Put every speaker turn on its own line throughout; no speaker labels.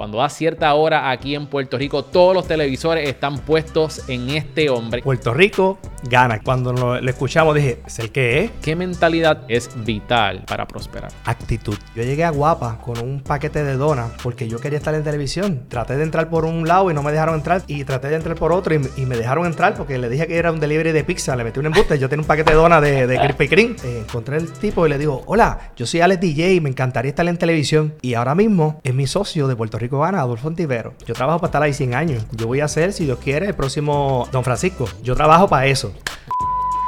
Cuando a cierta hora aquí en Puerto Rico, todos los televisores están puestos en este hombre.
Puerto Rico gana. Cuando lo, escuchamos dije, ¿es el que es?
¿Qué mentalidad es vital para prosperar?
Actitud. Yo llegué a Guapa con un paquete de donas porque yo quería estar en televisión. Traté de entrar por un lado y no me dejaron entrar. Y traté de entrar por otro y, me dejaron entrar porque le dije que era un delivery de pizza. Le metí un embuste. Yo tenía un paquete de donas de, de Krispy Kreme. Eh, encontré el tipo y le digo, hola, yo soy Alex DJ y me encantaría estar en televisión. Y ahora mismo es mi socio de Puerto Rico Gana, Adolfo Antivero. Yo trabajo para estar ahí 100 años. Yo voy a ser, si Dios quiere, el próximo Don Francisco. Yo trabajo para eso.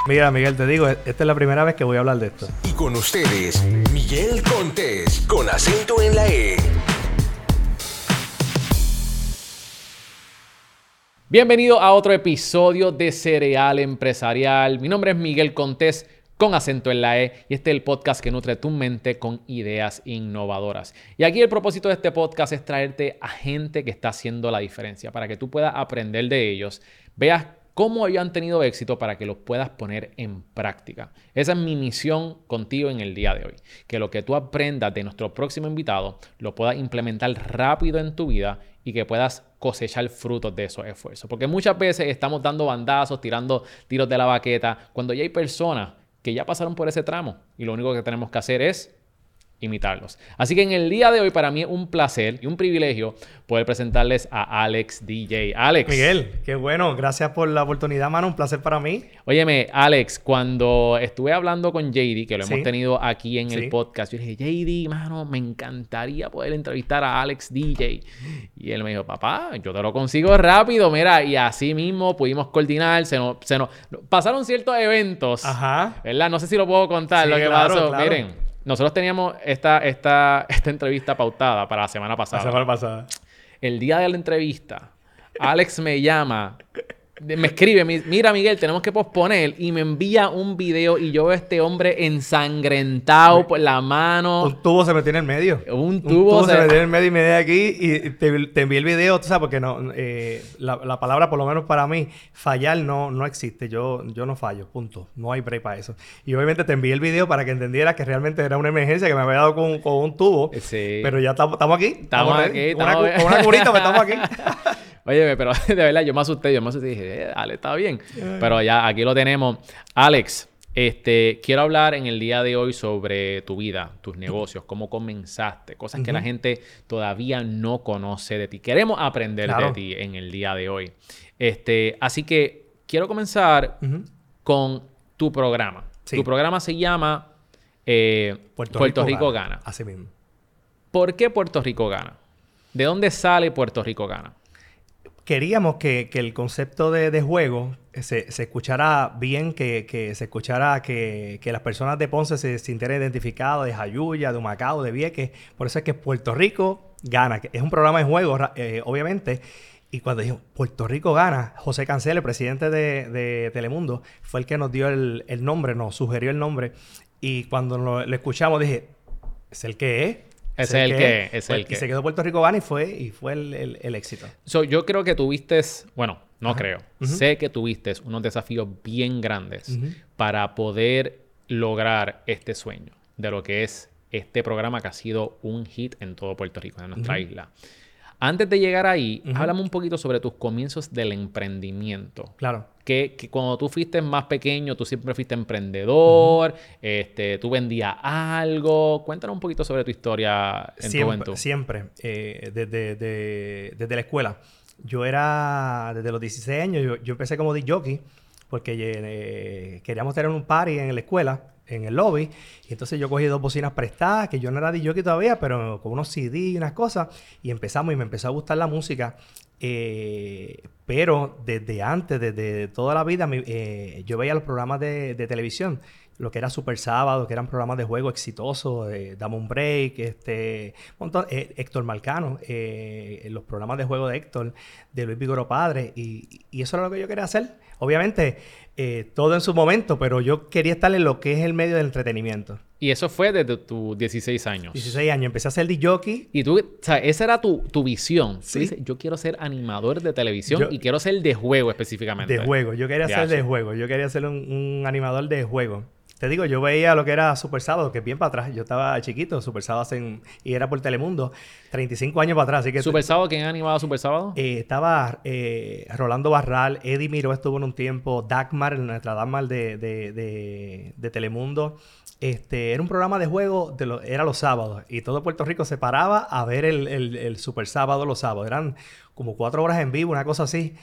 Mira, Miguel, te digo, esta es la primera vez que voy a hablar de esto.
Y con ustedes, Miguel Contés, con acento en la E.
Bienvenido a otro episodio de Cereal Empresarial. Mi nombre es Miguel Contés con acento en la E y este es el podcast que nutre tu mente con ideas innovadoras. Y aquí el propósito de este podcast es traerte a gente que está haciendo la diferencia para que tú puedas aprender de ellos, veas cómo ellos han tenido éxito para que los puedas poner en práctica. Esa es mi misión contigo en el día de hoy, que lo que tú aprendas de nuestro próximo invitado lo puedas implementar rápido en tu vida y que puedas cosechar frutos de esos esfuerzos. Porque muchas veces estamos dando bandazos, tirando tiros de la baqueta, cuando ya hay personas que ya pasaron por ese tramo y lo único que tenemos que hacer es imitarlos. Así que en el día de hoy para mí es un placer y un privilegio poder presentarles a Alex DJ. Alex.
Miguel, qué bueno. Gracias por la oportunidad, mano. Un placer para mí.
Óyeme, Alex, cuando estuve hablando con JD, que lo hemos tenido aquí en el podcast, yo dije, JD, mano, me encantaría poder entrevistar a Alex DJ. Y él me dijo, papá, yo te lo consigo rápido, mira. Y así mismo pudimos coordinar, se nos, se nos pasaron ciertos eventos. Ajá. ¿Verdad? No sé si lo puedo contar lo que pasó. Miren. Nosotros teníamos esta, esta, esta entrevista pautada para la semana pasada.
La semana pasada.
El día de la entrevista, Alex me llama me escribe, mira Miguel, tenemos que posponer y me envía un video y yo veo a este hombre ensangrentado por la mano.
Un tubo se metió en el medio.
Un tubo,
se... metió en el medio y me de aquí y te, te, envié el video, tú sabes, porque no, eh, la, palabra, por lo menos para mí, fallar no, no existe. Yo, yo no fallo, punto. No hay break para eso. Y obviamente te envié el video para que entendieras que realmente era una emergencia que me había dado con, un tubo. Sí. Pero ya estamos aquí.
Estamos, aquí.
Con una, curita, pero estamos aquí.
Oye, pero de verdad yo me asusté, yo me asusté y dije, eh, dale, está bien. Pero ya aquí lo tenemos. Alex, este, quiero hablar en el día de hoy sobre tu vida, tus negocios, cómo comenzaste, cosas que la gente todavía no conoce de ti. Queremos aprender de ti en el día de hoy. Este, así que quiero comenzar con tu programa. Tu programa se llama eh, Puerto, Rico, gana.
Así mismo.
¿Por qué Puerto Rico gana? ¿De dónde sale Puerto Rico gana?
Queríamos que, el concepto de, juego se, escuchara bien, que, se escuchara que, las personas de Ponce se sintieran identificadas, de Jayuya, de Humacao, de Vieques. Por eso es que Puerto Rico gana. Es un programa de juego, eh, obviamente. Y cuando dijo Puerto Rico gana, José Cancel, el presidente de, Telemundo, fue el que nos dio el, nombre, nos sugirió el nombre. Y cuando lo, lo escuchamos dije, ¿es el que es?
Es el que, es el
que. Y se quedó Puerto Rico gana y fue, y fue el, éxito.
yo creo que tuviste, bueno, no creo, sé que tuviste unos desafíos bien grandes para poder lograr este sueño de lo que es este programa que ha sido un hit en todo Puerto Rico, en nuestra isla. Antes de llegar ahí, háblame un poquito sobre tus comienzos del emprendimiento.
Claro.
Que, cuando tú fuiste más pequeño, tú siempre fuiste emprendedor, este, tú vendías algo. Cuéntanos un poquito sobre tu historia en
siempre,
tu juventud.
Siempre, eh, desde, desde, la escuela. Yo era, desde los 16 años, yo, empecé como DJ porque eh, queríamos tener un party en la escuela en el lobby. Y entonces yo cogí dos bocinas prestadas, que yo no era DJ todavía, pero con unos CD y unas cosas. Y empezamos y me empezó a gustar la música. Eh, pero desde antes, desde toda la vida, eh, yo veía los programas de, televisión lo que era Super Sábado, que eran programas de juego exitosos, eh, Dame un Break, este, eh, Héctor Malcano, los programas de juego de Héctor, de Luis Vigoro Padre, y, eso era lo que yo quería hacer. Obviamente, eh, todo en su momento, pero yo quería estar en lo que es el medio del entretenimiento.
Y eso fue desde tus 16 años.
16 años. Empecé a ser de jockey.
Y tú, o sea, esa era tu, visión. ¿Sí? yo quiero ser animador de televisión y quiero ser de juego específicamente.
De juego. Yo quería ser de juego. Yo quería ser un, animador de juego. Te digo, yo veía lo que era Super Sábado, que es bien para atrás. Yo estaba chiquito, Super Sábado hacen, y era por Telemundo, 35 años para atrás. Así que
¿Super Sábado? ¿Quién ha animado Super Sábado?
eh, estaba eh, Rolando Barral, Eddie Miró estuvo en un tiempo, Dagmar, nuestra Dagmar de, de, de, de Telemundo. Este, era un programa de juego, de lo- era los sábados, y todo Puerto Rico se paraba a ver el, el- el Super Sábado los sábados. Eran como cuatro horas en vivo, una cosa así.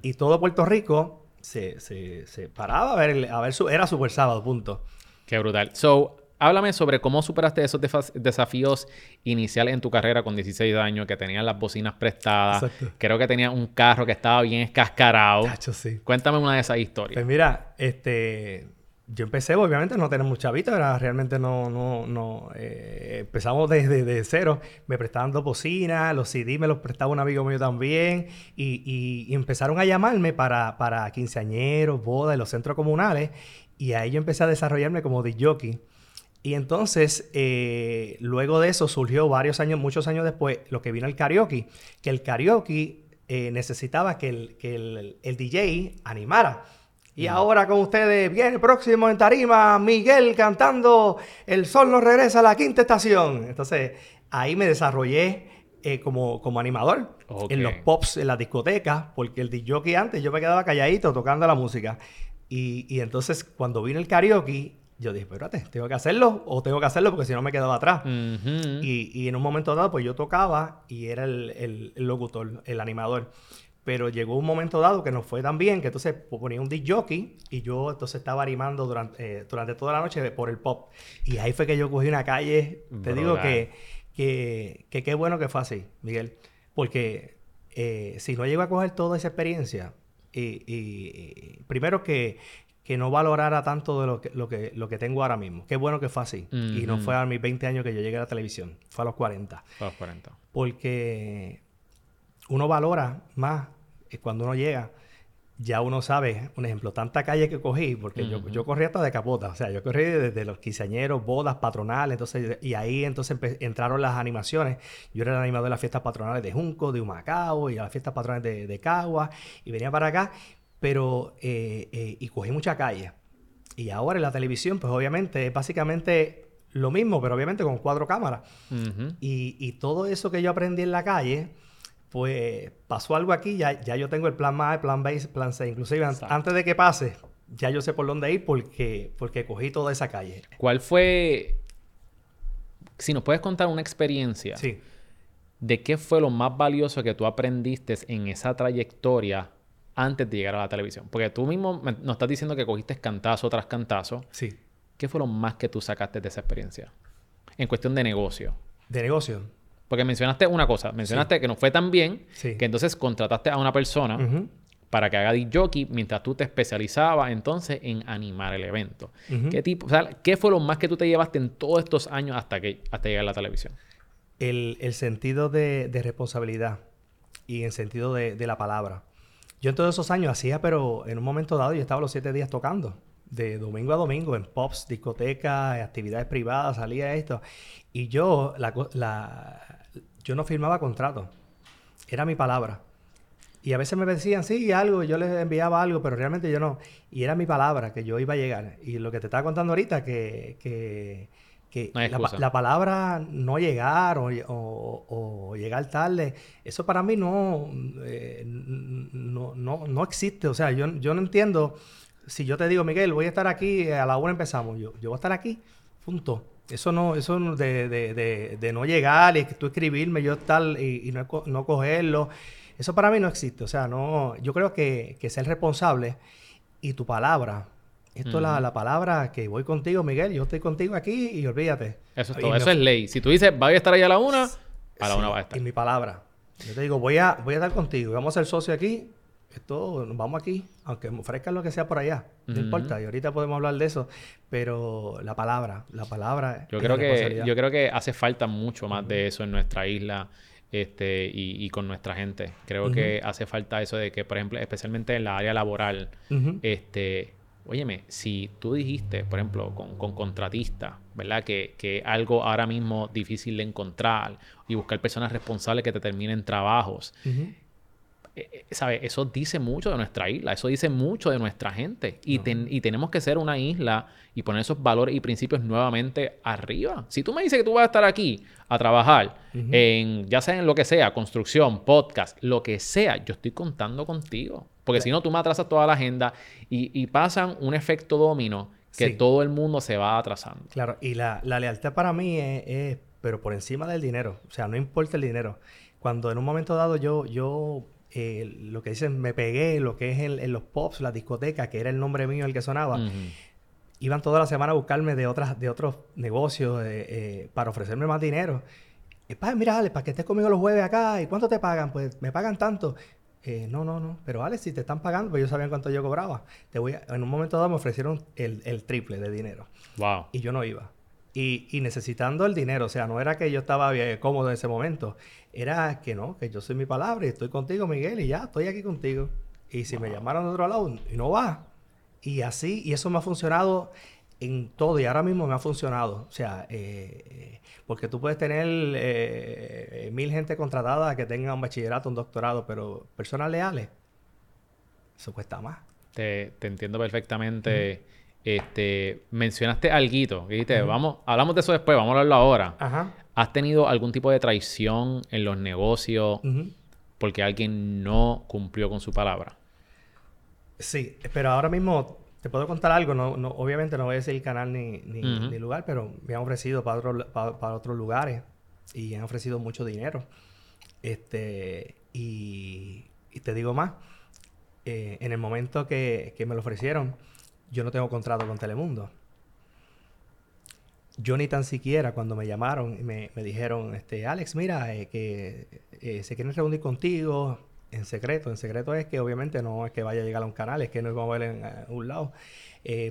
Y todo Puerto Rico se, se, se paraba a ver, el- a ver su, era Super Sábado, punto.
Qué brutal. So, háblame sobre cómo superaste esos desafíos iniciales en tu carrera con 16 años, que tenías las bocinas prestadas.
Exacto.
Creo que tenías un carro que estaba bien escascarado.
Tacho, sí.
Cuéntame una de esas historias.
Pues mira, este, yo empecé, obviamente, no tener mucha vista, era realmente no, no, no, eh, empezamos desde de cero, me prestaban dos bocinas, los CD me los prestaba un amigo mío también, y, y- empezaron a llamarme para, para quinceañeros, bodas, los centros comunales, y ahí yo empecé a desarrollarme como jockey. Y entonces, eh, luego de eso surgió varios años, muchos años después, lo que vino el karaoke, que el karaoke eh, necesitaba que el, que el DJ animara. Y ahora con ustedes viene próximo en tarima Miguel cantando El sol nos regresa a la quinta estación. Entonces ahí me desarrollé eh, como, como animador en los pops, en las discotecas, porque el DJ antes yo me quedaba calladito tocando la música. Y, y entonces cuando vino el karaoke, yo dije, espérate, ¿tengo que hacerlo o tengo que hacerlo porque si no me quedaba atrás? Y, y en un momento dado, pues yo tocaba y era el, el- el locutor, el animador. Pero llegó un momento dado que no fue tan bien, que entonces ponía un disc jockey y yo entonces estaba animando durante, eh, durante toda la noche por el pop. Y ahí fue que yo cogí una calle. Te digo que, que, que qué bueno que fue así, Miguel. Porque eh, si no llego a coger toda esa experiencia, y, y- y primero que, que no valorara tanto de lo que, lo, que, lo que tengo ahora mismo. Qué bueno que fue así. Y no fue a mis 20 años que yo llegué a la televisión. Fue a los 40
A los 40.
porque uno valora más cuando uno llega. Ya uno sabe, un ejemplo, tanta calle que cogí, porque yo,
Ujú.
yo corrí hasta de capota, o sea, yo corrí desde los quinceañeros, bodas, patronales, entonces, y ahí entonces entraron las animaciones. Yo era el animador de las fiestas patronales de Junco, de Humacao, y a las fiestas patronales de, de Cagua, y venía para acá, pero, eh, eh, y cogí mucha calle. Y ahora en la televisión, pues obviamente es básicamente lo mismo, pero obviamente con cuatro cámaras.
Ujú.
Y, y todo eso que yo aprendí en la calle, pues pasó algo aquí, ya, ya yo tengo el plan A, el plan B, el plan C. Inclusive
Exacto.
antes de que pase, ya yo sé por dónde ir porque, porque cogí toda esa calle.
¿Cuál fue, si nos puedes contar una experiencia
Sí.
de qué fue lo más valioso que tú aprendiste en esa trayectoria antes de llegar a la televisión? Porque tú mismo me- nos estás diciendo que cogiste cantazo tras cantazo.
Sí.
¿Qué fue lo más que tú sacaste de esa experiencia? En cuestión de negocio.
De negocio.
Porque mencionaste una cosa, mencionaste que no fue tan bien,
Sí.
que entonces contrataste a una persona para que haga disc jockey mientras tú te especializabas entonces en animar el evento. ¿Qué tipo, o sea, qué fue lo más que tú te llevaste en todos estos años hasta que hasta llegar a la televisión?
el, el sentido de, de responsabilidad y el sentido de, de la palabra. Yo en todos esos años hacía, pero en un momento dado yo estaba los siete días tocando, de domingo a domingo, en pops, discotecas, actividades privadas, salía esto. Y yo, la, la- yo no firmaba contrato, era mi palabra. Y a veces me decían, sí, algo, yo les enviaba algo, pero realmente yo no. Y era mi palabra que yo iba a llegar. Y lo que te estaba contando ahorita, que, que, que
No
la, palabra no llegar o, o- o llegar tarde, eso para mí no, eh, no, no, no existe. O sea, yo, yo no entiendo. Si yo te digo, Miguel, voy a estar aquí, a la una empezamos, yo, yo voy a estar aquí, punto. Eso no, eso de, de, de, de no llegar y tú escribirme, yo estar y, y no, no cogerlo, eso para mí no existe. O sea, no, yo creo que, que ser responsable y tu palabra. Esto es la, la palabra que voy contigo, Miguel, yo estoy contigo aquí y olvídate.
Eso es todo. Eso es ley. Si tú dices, voy a estar ahí a la una, a la
Sí,
una va a estar.
Y mi palabra. Yo te digo, voy a, voy a estar contigo. Vamos a ser socios aquí. Esto, nos vamos aquí. Aunque me ofrezcan lo que sea por allá. No
Ujú.
importa. Y ahorita podemos hablar de eso. Pero la palabra, la palabra.
Yo
y
creo que yo creo que hace falta mucho más de eso en nuestra isla este y, y con nuestra gente. Creo que hace falta eso de que, por ejemplo, especialmente en la área laboral, este, óyeme, si tú dijiste, por ejemplo, con, con contratistas, ¿verdad? Que, que algo ahora mismo difícil de encontrar y buscar personas responsables que te terminen trabajos. Eh, ¿sabes? Eso dice mucho de nuestra isla, eso dice mucho de nuestra gente. Y, y, tenemos que ser una isla y poner esos valores y principios nuevamente arriba. Si tú me dices que tú vas a estar aquí a trabajar, en, ya sea en lo que sea, construcción, podcast, lo que sea, yo estoy contando contigo. Porque si no, tú me atrasas toda la agenda y, y pasan un efecto domino que todo el mundo se va atrasando.
Claro, y la, la lealtad para mí es, pero por encima del dinero. O sea, no importa el dinero. Cuando en un momento dado yo, yo eh, lo que dicen, me pegué, lo que es en los pops, la discoteca, que era el nombre mío el que sonaba, iban toda la semana a buscarme de, otras, de otros negocios eh, eh, para ofrecerme más dinero. Y, mira, Alex, para que estés conmigo los jueves acá, ¿y cuánto te pagan? Pues me pagan tanto. no, no, no. Pero Alex, si te están pagando, pues yo sabía cuánto yo cobraba. Te voy en un momento dado me ofrecieron el, el, triple de dinero.
Wow.
Y yo no iba. Y, y, necesitando el dinero. O sea, no era que yo estaba bien, cómodo en ese momento era que no, que yo soy mi palabra y estoy contigo, Miguel, y ya, estoy aquí contigo. Y si me llamaron de otro lado, y no va. Y así, y eso me ha funcionado en todo, y ahora mismo me ha funcionado. O sea, eh, porque tú puedes tener eh, mil gente contratada que tenga un bachillerato, un doctorado, pero personas leales, eso cuesta más.
Te, entiendo perfectamente. Este, mencionaste algo, dijiste, vamos, hablamos de eso después, vamos a hablarlo ahora.
Ajá.
¿Has tenido algún tipo de traición en los negocios porque alguien no cumplió con su palabra?
Sí, pero ahora mismo te puedo contar algo. No, obviamente no voy a decir el canal ni, ni, lugar, pero me han ofrecido para, para, otros lugares y han ofrecido mucho dinero. Este, y, te digo más, eh, en el momento que, que me lo ofrecieron, yo no tengo contrato con Telemundo yo ni tan siquiera cuando me llamaron y me, dijeron, este, Alex, mira, eh, que eh, se quieren reunir contigo en secreto. En secreto es que obviamente no es que vaya a llegar a un canal, es que no vamos a ver en eh, un lado,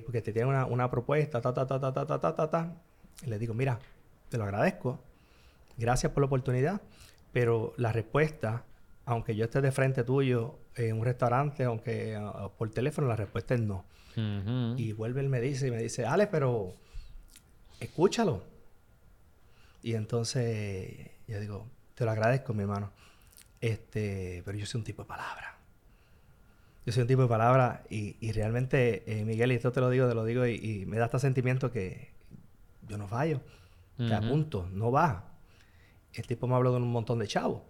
porque te tienen una, propuesta, ta, ta, ta, ta, ta, ta, ta, ta, Y le digo, mira, te lo agradezco, gracias por la oportunidad, pero la respuesta, aunque yo esté de frente tuyo en un restaurante, aunque por teléfono, la respuesta es no. Y vuelve él me dice, y me dice, Alex, pero escúchalo. Y entonces yo digo, te lo agradezco, mi hermano. Este, pero yo soy un tipo de palabra. Yo soy un tipo de palabra y, realmente, eh, Miguel, y esto te lo digo, te lo digo, y, me da este sentimiento que yo no fallo. Te apunto, no va. El tipo me habló de un montón de chavos.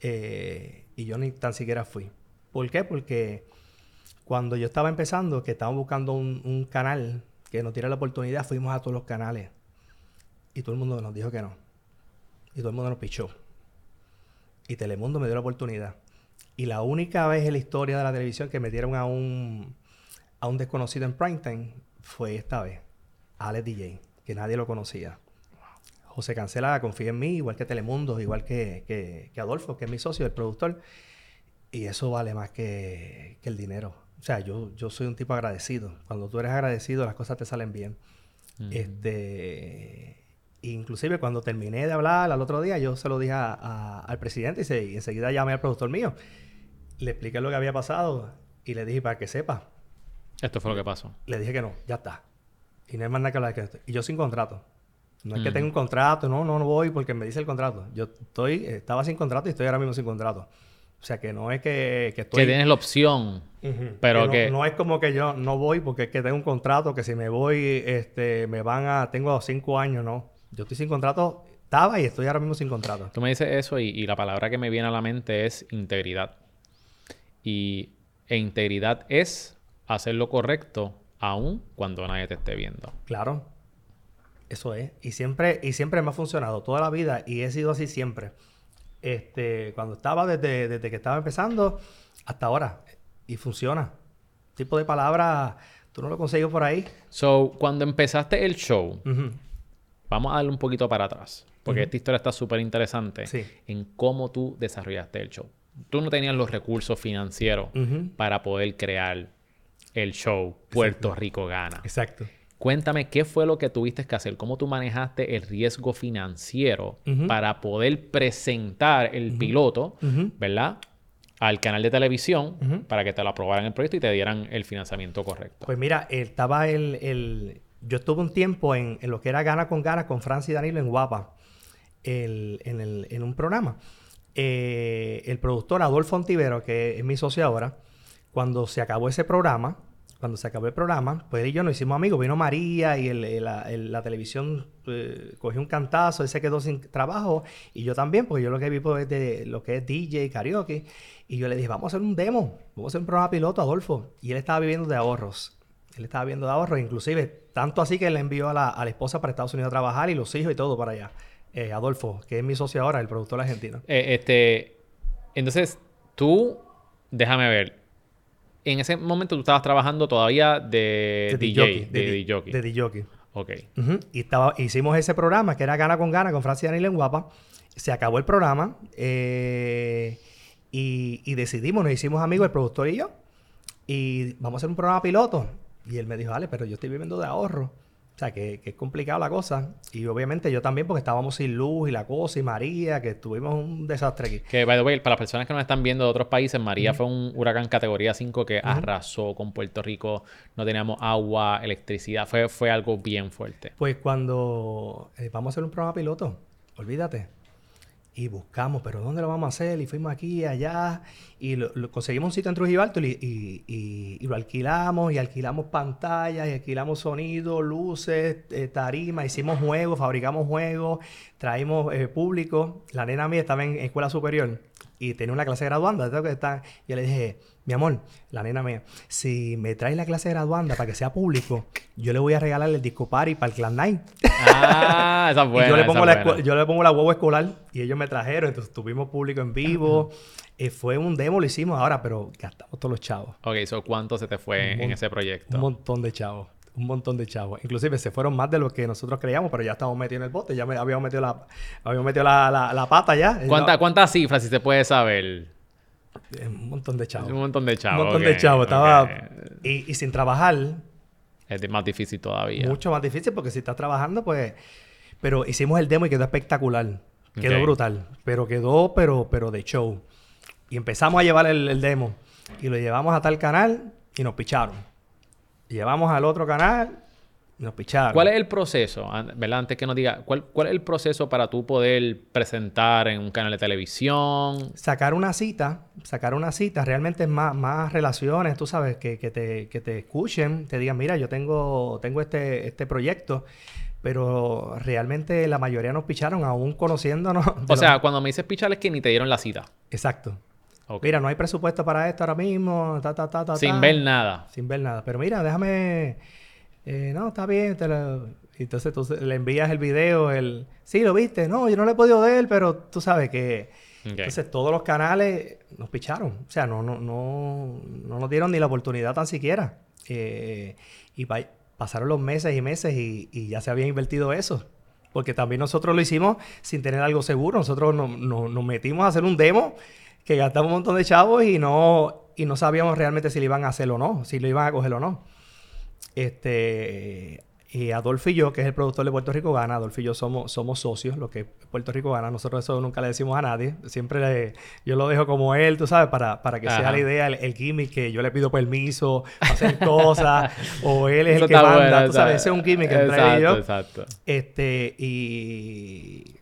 Eh, y yo ni tan siquiera fui. ¿Por qué? Porque cuando yo estaba empezando, que estaba buscando un, un canal que nos diera la oportunidad, fuimos a todos los canales. Y todo el mundo nos dijo que no. Y todo el mundo nos pichó. Y Telemundo me dio la oportunidad. Y la única vez en la historia de la televisión que metieron a un, a un desconocido en primetime fue esta vez. Alex DJ, que nadie lo conocía. José Cancela confía en mí, igual que Telemundo, igual que, que, Adolfo, que es mi socio, el productor. Y eso vale más que, que el dinero. O sea, yo, yo soy un tipo agradecido. Cuando tú eres agradecido, las cosas te salen bien. Este... Inclusive cuando terminé de hablar al otro día, yo se lo dije al presidente y, se, enseguida llamé al productor mío. Le expliqué lo que había pasado y le dije para que sepa.
Esto fue lo que pasó.
Le dije que no, ya está. Y no hay más nada que hablar de esto. Y yo sin contrato. No es que tenga un contrato, no, no, no voy porque me dice el contrato. Yo estoy, estaba sin contrato y estoy ahora mismo sin contrato. O sea, que no es que, que estoy...
Que tienes la opción, pero que...
No, es como que yo no voy porque es que tengo un contrato que si me voy, este, me van a... Tengo cinco años, ¿no? Yo estoy sin contrato, estaba y estoy ahora mismo sin contrato.
Tú me dices eso y, la palabra que me viene a la mente es integridad. Y e integridad es hacer lo correcto aún cuando nadie te esté viendo.
Claro. Eso es. Y siempre, y siempre me ha funcionado toda la vida y he sido así siempre este, cuando estaba desde, desde que estaba empezando hasta ahora. Y funciona. Tipo de palabra, tú no lo consigues por ahí.
So, cuando empezaste el show, vamos a darle un poquito para atrás. Porque esta historia está súper interesante en cómo tú desarrollaste el show. Tú no tenías los recursos financieros para poder crear el show Puerto Rico Gana.
Exacto.
Cuéntame qué fue lo que tuviste que hacer, cómo tú manejaste el riesgo financiero para poder presentar el piloto, ¿verdad? Al canal de televisión para que te lo aprobaran el proyecto y te dieran el financiamiento correcto.
Pues mira, estaba el, Yo estuve un tiempo en, lo que era Gana con Gana con Francis y Danilo en Guapa, en, un programa. Eh, el productor Adolfo Ontivero, que es mi socio ahora, cuando se acabó ese programa, cuando se acabó el programa, pues él y yo nos hicimos amigos. Vino María y la, el- la televisión eh, cogió un cantazo, él se quedó sin trabajo y yo también, porque yo lo que vivo es de lo que es DJ, karaoke. Y yo le dije, vamos a hacer un demo, vamos a hacer un programa piloto, Adolfo. Y él estaba viviendo de ahorros. Él estaba viviendo de ahorros, inclusive tanto así que él envió a la, a la esposa para Estados Unidos a trabajar y los hijos y todo para allá. Eh, Adolfo, que es mi socio ahora, el productor argentino.
Eh, este, entonces, tú, déjame ver. En ese momento tú estabas trabajando todavía de, DJ, de, DJ.
De DJ.
Ok.
Ujú. Y estaba, hicimos ese programa que era Gana con Gana con Francia Daniel en Guapa. Se acabó el programa eh, y, y decidimos, nos hicimos amigos, el productor y yo. Y vamos a hacer un programa piloto. Y él me dijo, vale, pero yo estoy viviendo de ahorro. O sea, que, que es complicado la cosa. Y obviamente yo también, porque estábamos sin luz y la cosa, y María, que tuvimos un desastre aquí.
Que, by the way, para las personas que nos están viendo de otros países, María fue un huracán categoría 5 que arrasó con Puerto Rico. No teníamos agua, electricidad. Fue, fue algo bien fuerte.
Pues cuando eh, vamos a hacer un programa piloto, olvídate. Y buscamos, pero ¿dónde lo vamos a hacer? Y fuimos aquí allá. Y lo, conseguimos un sitio en Trujillo y, y- lo alquilamos. Y alquilamos pantallas, y alquilamos sonido, luces, eh, tarima. Hicimos juegos, fabricamos juegos. Traímos eh, público. La nena mía estaba en escuela superior y tenía una clase graduanda. que estar. Y yo le dije, mi amor, la nena mía, si me traes la clase graduanda para que sea público, yo le voy a regalar el disco party para el Clan Nine.
Ah, esa es buena.
y yo le, pongo la,
buena.
yo le pongo la huevo escolar y ellos me trajeron. Entonces tuvimos público en vivo. Eh, fue un demo, lo hicimos ahora, pero gastamos todos los chavos.
Ok, so, ¿cuánto se te fue en ese proyecto?
Un montón de chavos. Un montón de chavos. Inclusive se fueron más de lo que nosotros creíamos, pero ya estamos metidos en el bote. Ya me, habíamos metido la, habíamos metido la, la- la pata ya.
¿Cuánta-
No,
¿Cuántas cifras, si se puede saber?
Un montón de chavos.
Un montón de chavos.
un montón
ok,
de chavos. Estaba...
ok.
Y, y sin trabajar,
Es más difícil todavía.
mucho más difícil porque si estás trabajando, pues... Pero hicimos el demo y quedó espectacular. Quedó
Ok.
brutal. Pero quedó, pero, pero de show. Y empezamos a llevar el, el demo. Y lo llevamos a tal canal y nos picharon. Llevamos al otro canal nos picharon.
¿Cuál es el proceso? ¿Verdad? Antes que nos diga, ¿cuál, ¿cuál es el proceso para tú poder presentar en un canal de televisión?
Sacar una cita, sacar una cita, realmente es más, más relaciones, tú sabes, que, que te, que te escuchen, te digan, mira, yo tengo, tengo este, este proyecto, pero realmente la mayoría nos picharon aún conociéndonos.
O sea,
los-
cuando me dices pichar es que ni te dieron la cita.
Exacto. Mira, no hay presupuesto para esto ahora mismo, ta, ta, ta, ta,
Sin
ta.
ver nada.
Sin ver nada. Pero mira, déjame... eh, no, está bien. te lo- Entonces tú le envías el video, el... Sí, lo viste. No, yo no lo he podido ver, pero tú sabes que... Entonces todos los canales nos picharon. O sea, no, no, no, no nos dieron ni la oportunidad tan siquiera. Eh, y pa- pasaron los meses y meses y, y ya se había invertido eso. Porque también nosotros lo hicimos sin tener algo seguro. Nosotros no- no- nos metimos a hacer un demo que gastamos un montón de chavos y no, y no sabíamos realmente si lo iban a hacer o no, si lo iban a coger o no. Este, y Adolfo y yo, que es el productor de Puerto Rico Gana, Adolfo y yo somos, somos socios, lo que Puerto Rico Gana, nosotros eso nunca le decimos a nadie, siempre le- yo lo dejo como él, tú sabes, para, para que sea la idea, el, el gimmick, que yo le pido permiso para hacer cosas, o él es
Eso
el que manda, tú sabes, ese es un gimmick entre y
Exacto.
Este, y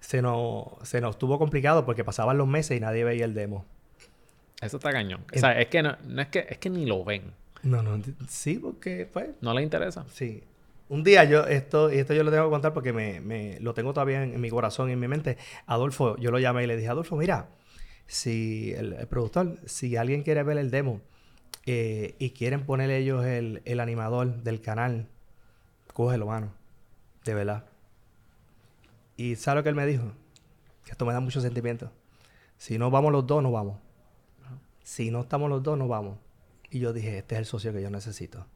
se nos, se nos estuvo complicado porque pasaban los meses y nadie veía el demo.
Eso está cañón. O sea, es que no, no es que es que ni lo ven.
No, no, sí, porque pues
No les interesa.
Sí. Un día yo, esto, y esto yo lo tengo que contar porque me, me- lo tengo todavía en, en mi corazón y en mi mente. Adolfo, yo lo llamé y le dije, Adolfo, mira, si el, el productor, si alguien quiere ver el demo eh, y quieren poner ellos el, el animador del canal, cógelo, mano. De verdad. Y ¿sabes lo que él me dijo? Que esto me da mucho sentimiento. Si no vamos los dos, no vamos. Si no estamos los dos, no vamos. Y yo dije, este es el socio que yo necesito.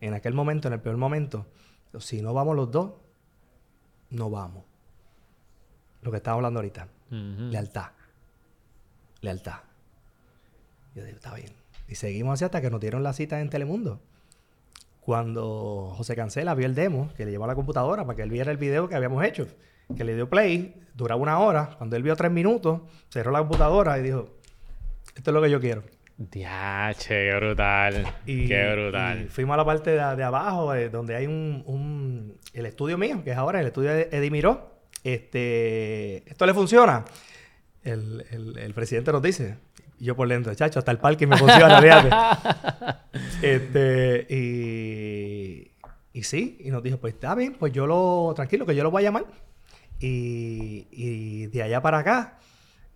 En aquel momento, en el peor momento, si no vamos los dos, no vamos. Lo que estaba hablando ahorita. Lealtad. Lealtad. Yo digo, está bien. Y seguimos así hasta que nos dieron la cita en Telemundo. Cuando José Cancela vio el demo, que le llevó a la computadora para que él viera el video que habíamos hecho, que le dio play, duraba una hora. Cuando él vio tres minutos, cerró la computadora y dijo, esto es lo que yo quiero.
Diache, qué brutal.
Y,
qué brutal.
y fuimos a la parte de, de abajo, eh, donde hay un, un- el estudio mío, que es ahora el estudio de. Este, ¿esto le funciona? el, el, el presidente nos dice, y yo por dentro, chacho, hasta el parque me funciona, fíjate. este, y, y sí, y nos dijo, pues está bien, pues yo lo, tranquilo, que yo lo voy a llamar. Y, y de allá para acá,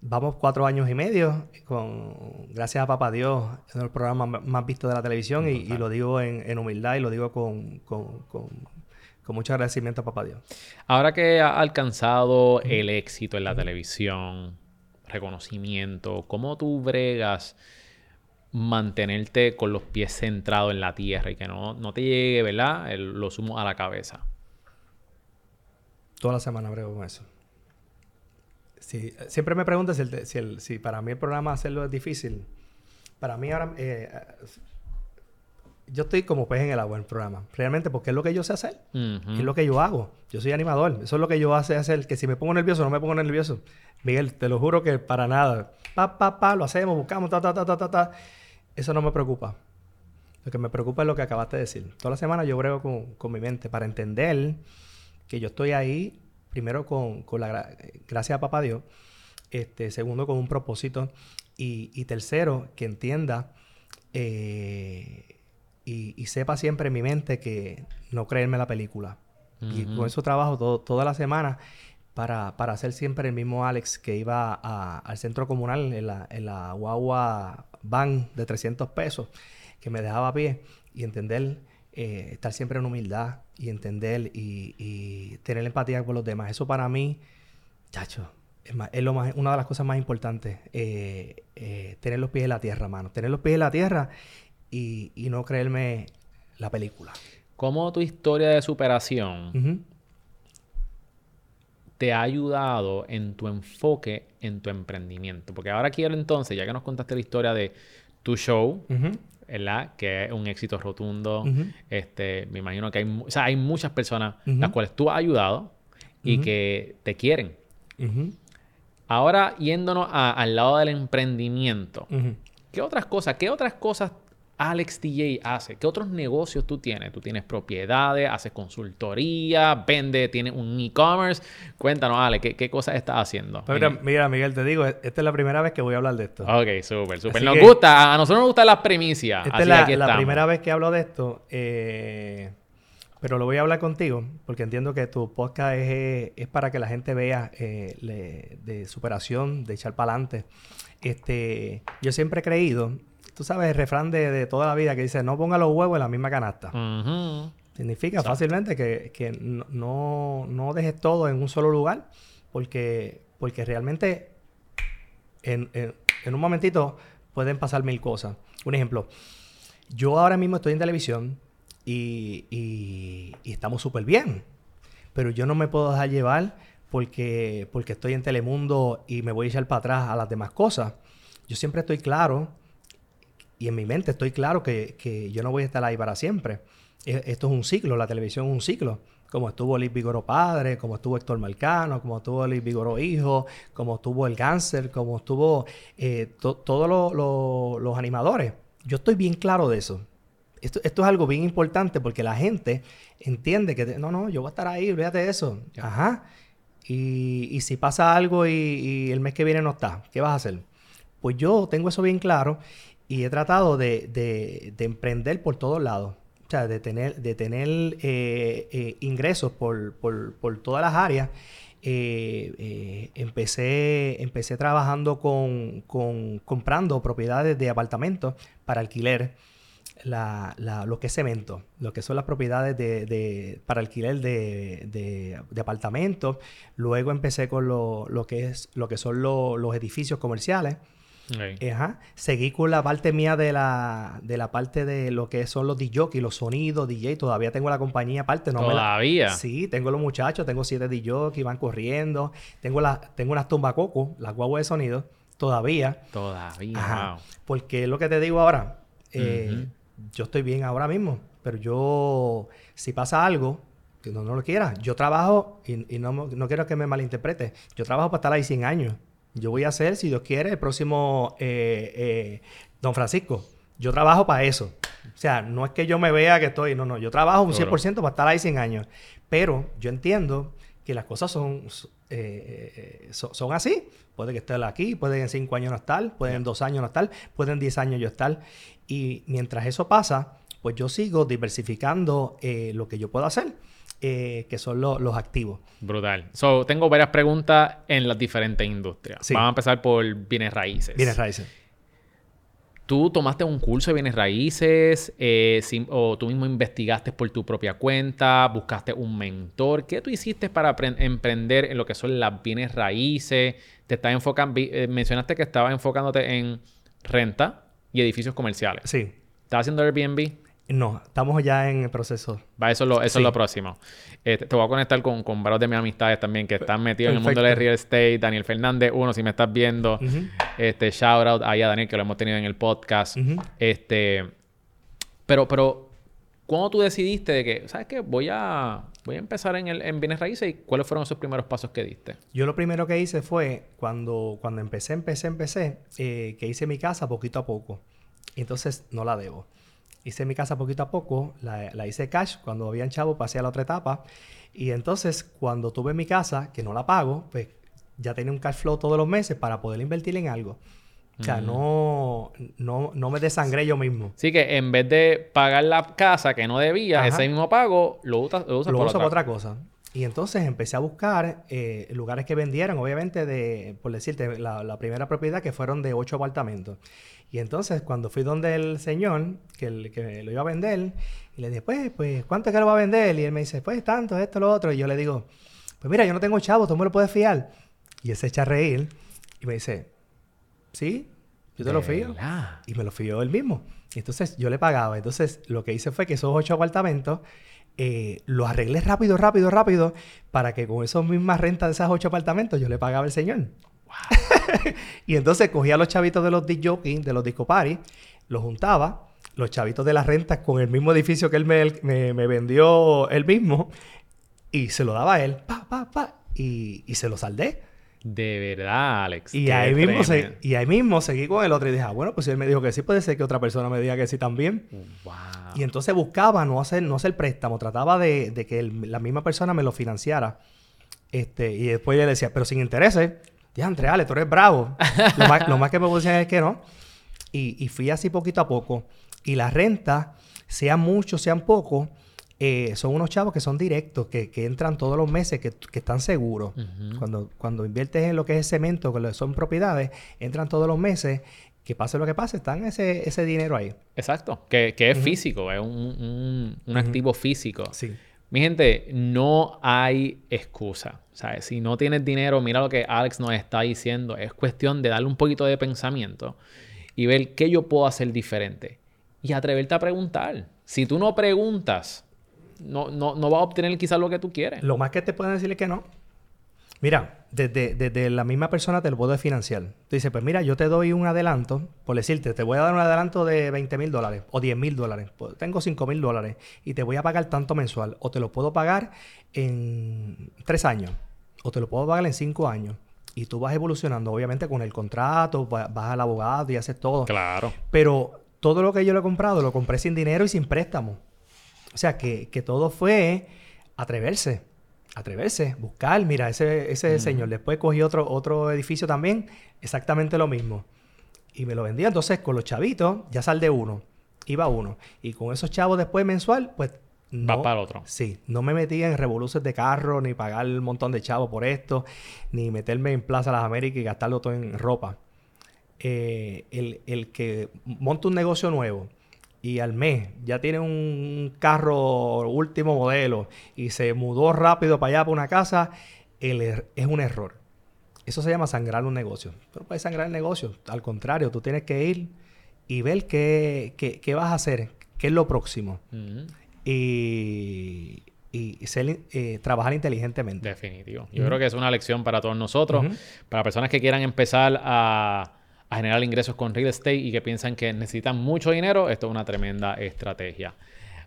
vamos cuatro años y medio, con, gracias a Papá Dios, de los programas más- vistos de la televisión, y, y lo digo en, en humildad y lo digo con, con, con, con mucho agradecimiento a Papá Dios.
Ahora que ha alcanzado el éxito en la televisión, reconocimiento, ¿cómo tú bregas mantenerte con los pies centrados en la tierra y que no, no te llegue, ¿verdad? El- los humos a la cabeza.
Toda la semana brego con eso. Sí, siempre me preguntas si, el te- si, el- si para mí el programa hacerlo es difícil. Para mí ahora... eh, yo estoy como pez en el agua en el programa. Realmente porque es lo que yo sé hacer. Es lo que yo hago. Yo soy animador. Eso es lo que yo hace hacer. Que si me pongo nervioso, no me pongo nervioso. Miguel, te lo juro que para nada. Pa, pa, pa, lo hacemos, buscamos, ta, ta, ta, ta, ta, ta. Eso no me preocupa. Lo que me preocupa es lo que acabaste de decir. Toda la semana yo brego con, con mi mente para entender que yo estoy ahí, primero con, con la gra- gracias a Papá Dios, este, segundo con un propósito y, y tercero que entienda eh, y, y sepa siempre en mi mente que no creerme la película. Y con eso trabajo todo- toda la semana para, para ser siempre el mismo Alex que iba a- al centro comunal en la, en la guagua van de 300 pesos, que me dejaba a pie y entender, eh, estar siempre en humildad y entender y, y tener empatía por los demás. Eso para mí, chacho, es, lo más, una de las cosas más importantes. eh, eh, tener los pies en la tierra, mano. Tener los pies en la tierra y, y no creerme la película.
¿Cómo tu historia de superación te ha ayudado en tu enfoque en tu emprendimiento? Porque ahora quiero entonces, ya que nos contaste la historia de tu show. ¿Verdad? Que es un éxito rotundo. Este, me imagino que hay, o sea, hay muchas personas las cuales tú has ayudado y que te quieren. Ahora yéndonos a- al lado del emprendimiento. ¿qué otras cosas, qué otras cosas Alex DJ hace? ¿Qué otros negocios tú tienes? ¿Tú tienes propiedades, haces consultoría, vende, tienes un e-commerce? Cuéntanos, Ale, ¿qué, qué cosas estás haciendo?
Mira, Miguel, te digo, esta es la primera vez que voy a hablar de esto.
Ok, súper, súper. Nos
que-
gusta, a nosotros nos gustan las primicias.
Esta
así
es la,
aquí
la
estamos.
primera vez que hablo de esto, eh, pero lo voy a hablar contigo porque entiendo que tu podcast es, es para que la gente vea eh, le- de superación, de echar para adelante. Este, yo siempre he creído, tú sabes, el refrán de, de toda la vida que dice, no ponga los huevos en la misma canasta. Significa fácilmente que, que no, no, no dejes todo en un solo lugar, porque, porque realmente en, en- en un momentito pueden pasar mil cosas. Un ejemplo, yo ahora mismo estoy en televisión y, y- y estamos súper bien, pero yo no me puedo dejar llevar porque, porque estoy en Telemundo y me voy a echar para atrás a las demás cosas. Yo siempre estoy claro y en mi mente estoy claro que, que yo no voy a estar ahí para siempre. E- Esto es un ciclo, la televisión es un ciclo. Como estuvo Luis Vigoro padre, como estuvo Héctor Marcano, como estuvo Luis Vigoro hijo, como estuvo el cáncer, como estuvo eh, to- todos lo- lo- los animadores. Yo estoy bien claro de eso. Esto, esto es algo bien importante porque la gente entiende que, no, no, yo voy a estar ahí, olvídate de eso. Ajá. Y, y si pasa algo y, y el mes que viene no está, ¿qué vas a hacer? Pues yo tengo eso bien claro y he tratado de, de- de emprender por todos lados. O sea, de tener, de tener eh, eh, ingresos por, por- por todas las áreas. Eh, empecé, empecé trabajando con, con- comprando propiedades de apartamentos para alquiler. La, la- lo que es cemento, lo que son las propiedades de, de- para alquiler de, de- apartamentos. Luego empecé con lo, lo que es lo que son lo- los edificios comerciales. Ajá. Seguí con la parte mía de la, de la parte de lo que son los DJ, los sonidos, DJ. Todavía tengo la compañía aparte. No me la-
¿Todavía?
Sí, tengo los muchachos, tengo siete DJ, van corriendo. Tengo, la, tengo unas tumbacocos, las guaguas de sonido, todavía.
Todavía.
Ajá.
wow.
Porque es lo que te digo ahora. eh. Yo estoy bien ahora mismo. Pero yo, si pasa algo, que no, no lo quiera, yo trabajo y, y no, no quiero que me malinterprete. Yo trabajo para estar ahí 100 años. Yo voy a ser, si Dios quiere, el próximo eh, eh, Don Francisco. Yo trabajo para eso. O sea, no es que yo me vea que estoy, no, no. Yo trabajo un
Seguro.
100% para estar ahí 100 años. Pero yo entiendo que las cosas son, eh, son así. Puede que esté aquí, puede que en cinco años no estar, puede en dos años no estar, puede en diez años yo estar. Y mientras eso pasa, pues yo sigo diversificando eh, lo que yo puedo hacer, eh, que son lo- los activos.
Brutal. So, tengo varias preguntas en las diferentes industrias.
Sí.
Vamos a empezar por bienes raíces.
Bienes raíces.
¿Tú tomaste un curso de bienes raíces eh, o tú mismo investigaste por tu propia cuenta? ¿Buscaste un mentor? ¿Qué tú hiciste para emprender en lo que son las bienes raíces? ¿Te estás enfocando? eh, mencionaste que estabas enfocándote en renta y edificios comerciales.
Sí.
¿Estás haciendo Airbnb?
No, estamos ya en el proceso.
Va, eso es lo, eso es lo próximo. Eh, te, voy a conectar con, con varios de mis amistades también que están metidos en el mundo del real estate. Daniel Fernández, uno, si me estás viendo. Este, shout out ahí a Daniel, que lo hemos tenido en el podcast. Este, pero, pero, ¿cuándo tú decidiste de que, sabes qué? Voy a, voy a empezar en, el, en bienes raíces y cuáles fueron esos primeros pasos que diste?
Yo lo primero que hice fue, cuando, cuando empecé, empecé, empecé, eh, que hice mi casa poquito a poco. Entonces no la debo. Hice mi casa poquito a poco, la, la hice cash, cuando habían chavo pasé a la otra etapa. Y entonces cuando tuve mi casa, que no la pago, pues ya tenía un cash flow todos los meses para poder invertir en algo. O sea, no, no, no me desangré yo mismo.
Así que en vez de pagar la casa que no debía,
Ajá.
ese mismo pago lo usas, lo usas
lo
por
uso
otra
cosa. Y entonces empecé a buscar eh, lugares que vendieran, obviamente, de, por decirte, la, la primera propiedad que fueron de ocho apartamentos. Y entonces, cuando fui donde el señor, que, el- que lo iba a vender, y le dije, pues, pues, ¿cuánto es que lo va a vender? Y él me dice, pues, tanto, esto, lo otro. Y yo le digo, pues mira, yo no tengo chavo, tú me lo puedes fiar. Y él se echa a reír y me dice, sí, yo te lo fío. Y me lo fió él mismo. Y entonces yo le pagaba. Entonces lo que hice fue que esos ocho apartamentos eh, los arreglé rápido, rápido, rápido para que con esas mismas rentas de esos ocho apartamentos yo le pagaba al señor. y entonces cogía los chavitos de los disc de los disco los juntaba, los chavitos de las rentas con el mismo edificio que él me, me- me vendió él mismo y se lo daba a él, pa, pa, pa, y, y se lo saldé.
De verdad, Alex.
Y ahí, mismo se- y ahí mismo seguí con el otro y dije, ah, bueno, pues si él me dijo que sí, puede ser que otra persona me diga que sí también.
Wow.
Y entonces buscaba no hacer, no hacer préstamo, trataba de, de que el- la misma persona me lo financiara. Este, y después yo le decía, pero sin intereses, diantre, Ale, tú eres bravo. lo, más, lo más que me decían es que no. Y, y fui así poquito a poco. Y la renta, sean muchos, sean pocos, eh, son unos chavos que son directos, que, que entran todos los meses, que, que están seguros. Cuando, cuando inviertes en lo que es cemento, que son propiedades, entran todos los meses, que pase lo que pase, están ese, ese dinero ahí.
Exacto. Que, que es físico, es un, un- un activo físico.
Sí.
Mi gente, no hay excusa. ¿sabes? Si no tienes dinero, mira lo que Alex nos está diciendo. Es cuestión de darle un poquito de pensamiento y ver qué yo puedo hacer diferente. Y atreverte a preguntar. Si tú no preguntas, no, no, no vas a obtener quizás lo que tú quieres.
Lo más que te pueden decir es que no. Mira, desde, desde la misma persona te lo puedo financiar. Te dice, pues mira, yo te doy un adelanto, por decirte, te voy a dar un adelanto de 20 mil dólares o 10 mil dólares. Pues tengo 5 mil dólares y te voy a pagar tanto mensual. O te lo puedo pagar en 3 años. O te lo puedo pagar en 5 años. Y tú vas evolucionando, obviamente, con el contrato, va- vas al abogado y haces todo.
Claro.
Pero todo lo que yo le he comprado lo compré sin dinero y sin préstamo. O sea, que, que todo fue atreverse. Atreverse, buscar. Mira, ese, ese señor. Después cogí otro, otro edificio también, exactamente lo mismo. Y me lo vendía. Entonces, con los chavitos, ya sal de uno. Iba uno. Y con esos chavos después mensual, pues.
Va para el otro.
Sí, no me metía en revoluciones de carro, ni pagar un montón de chavos por esto, ni meterme en Plaza Las Américas y gastarlo todo en ropa eh, el, el que monta un negocio nuevo y al mes ya tiene un carro último modelo y se mudó rápido para allá, para una casa, el er- es un error. Eso se llama sangrar un negocio. Pero puedes sangrar el negocio. Al contrario, tú tienes que ir y ver qué, qué- qué vas a hacer, qué es lo próximo. Y, y ser, eh, trabajar inteligentemente.
Definitivo. Yo creo que es una lección para todos nosotros, para personas que quieran empezar a, a generar ingresos con real estate y que piensan que necesitan mucho dinero, esto es una tremenda estrategia.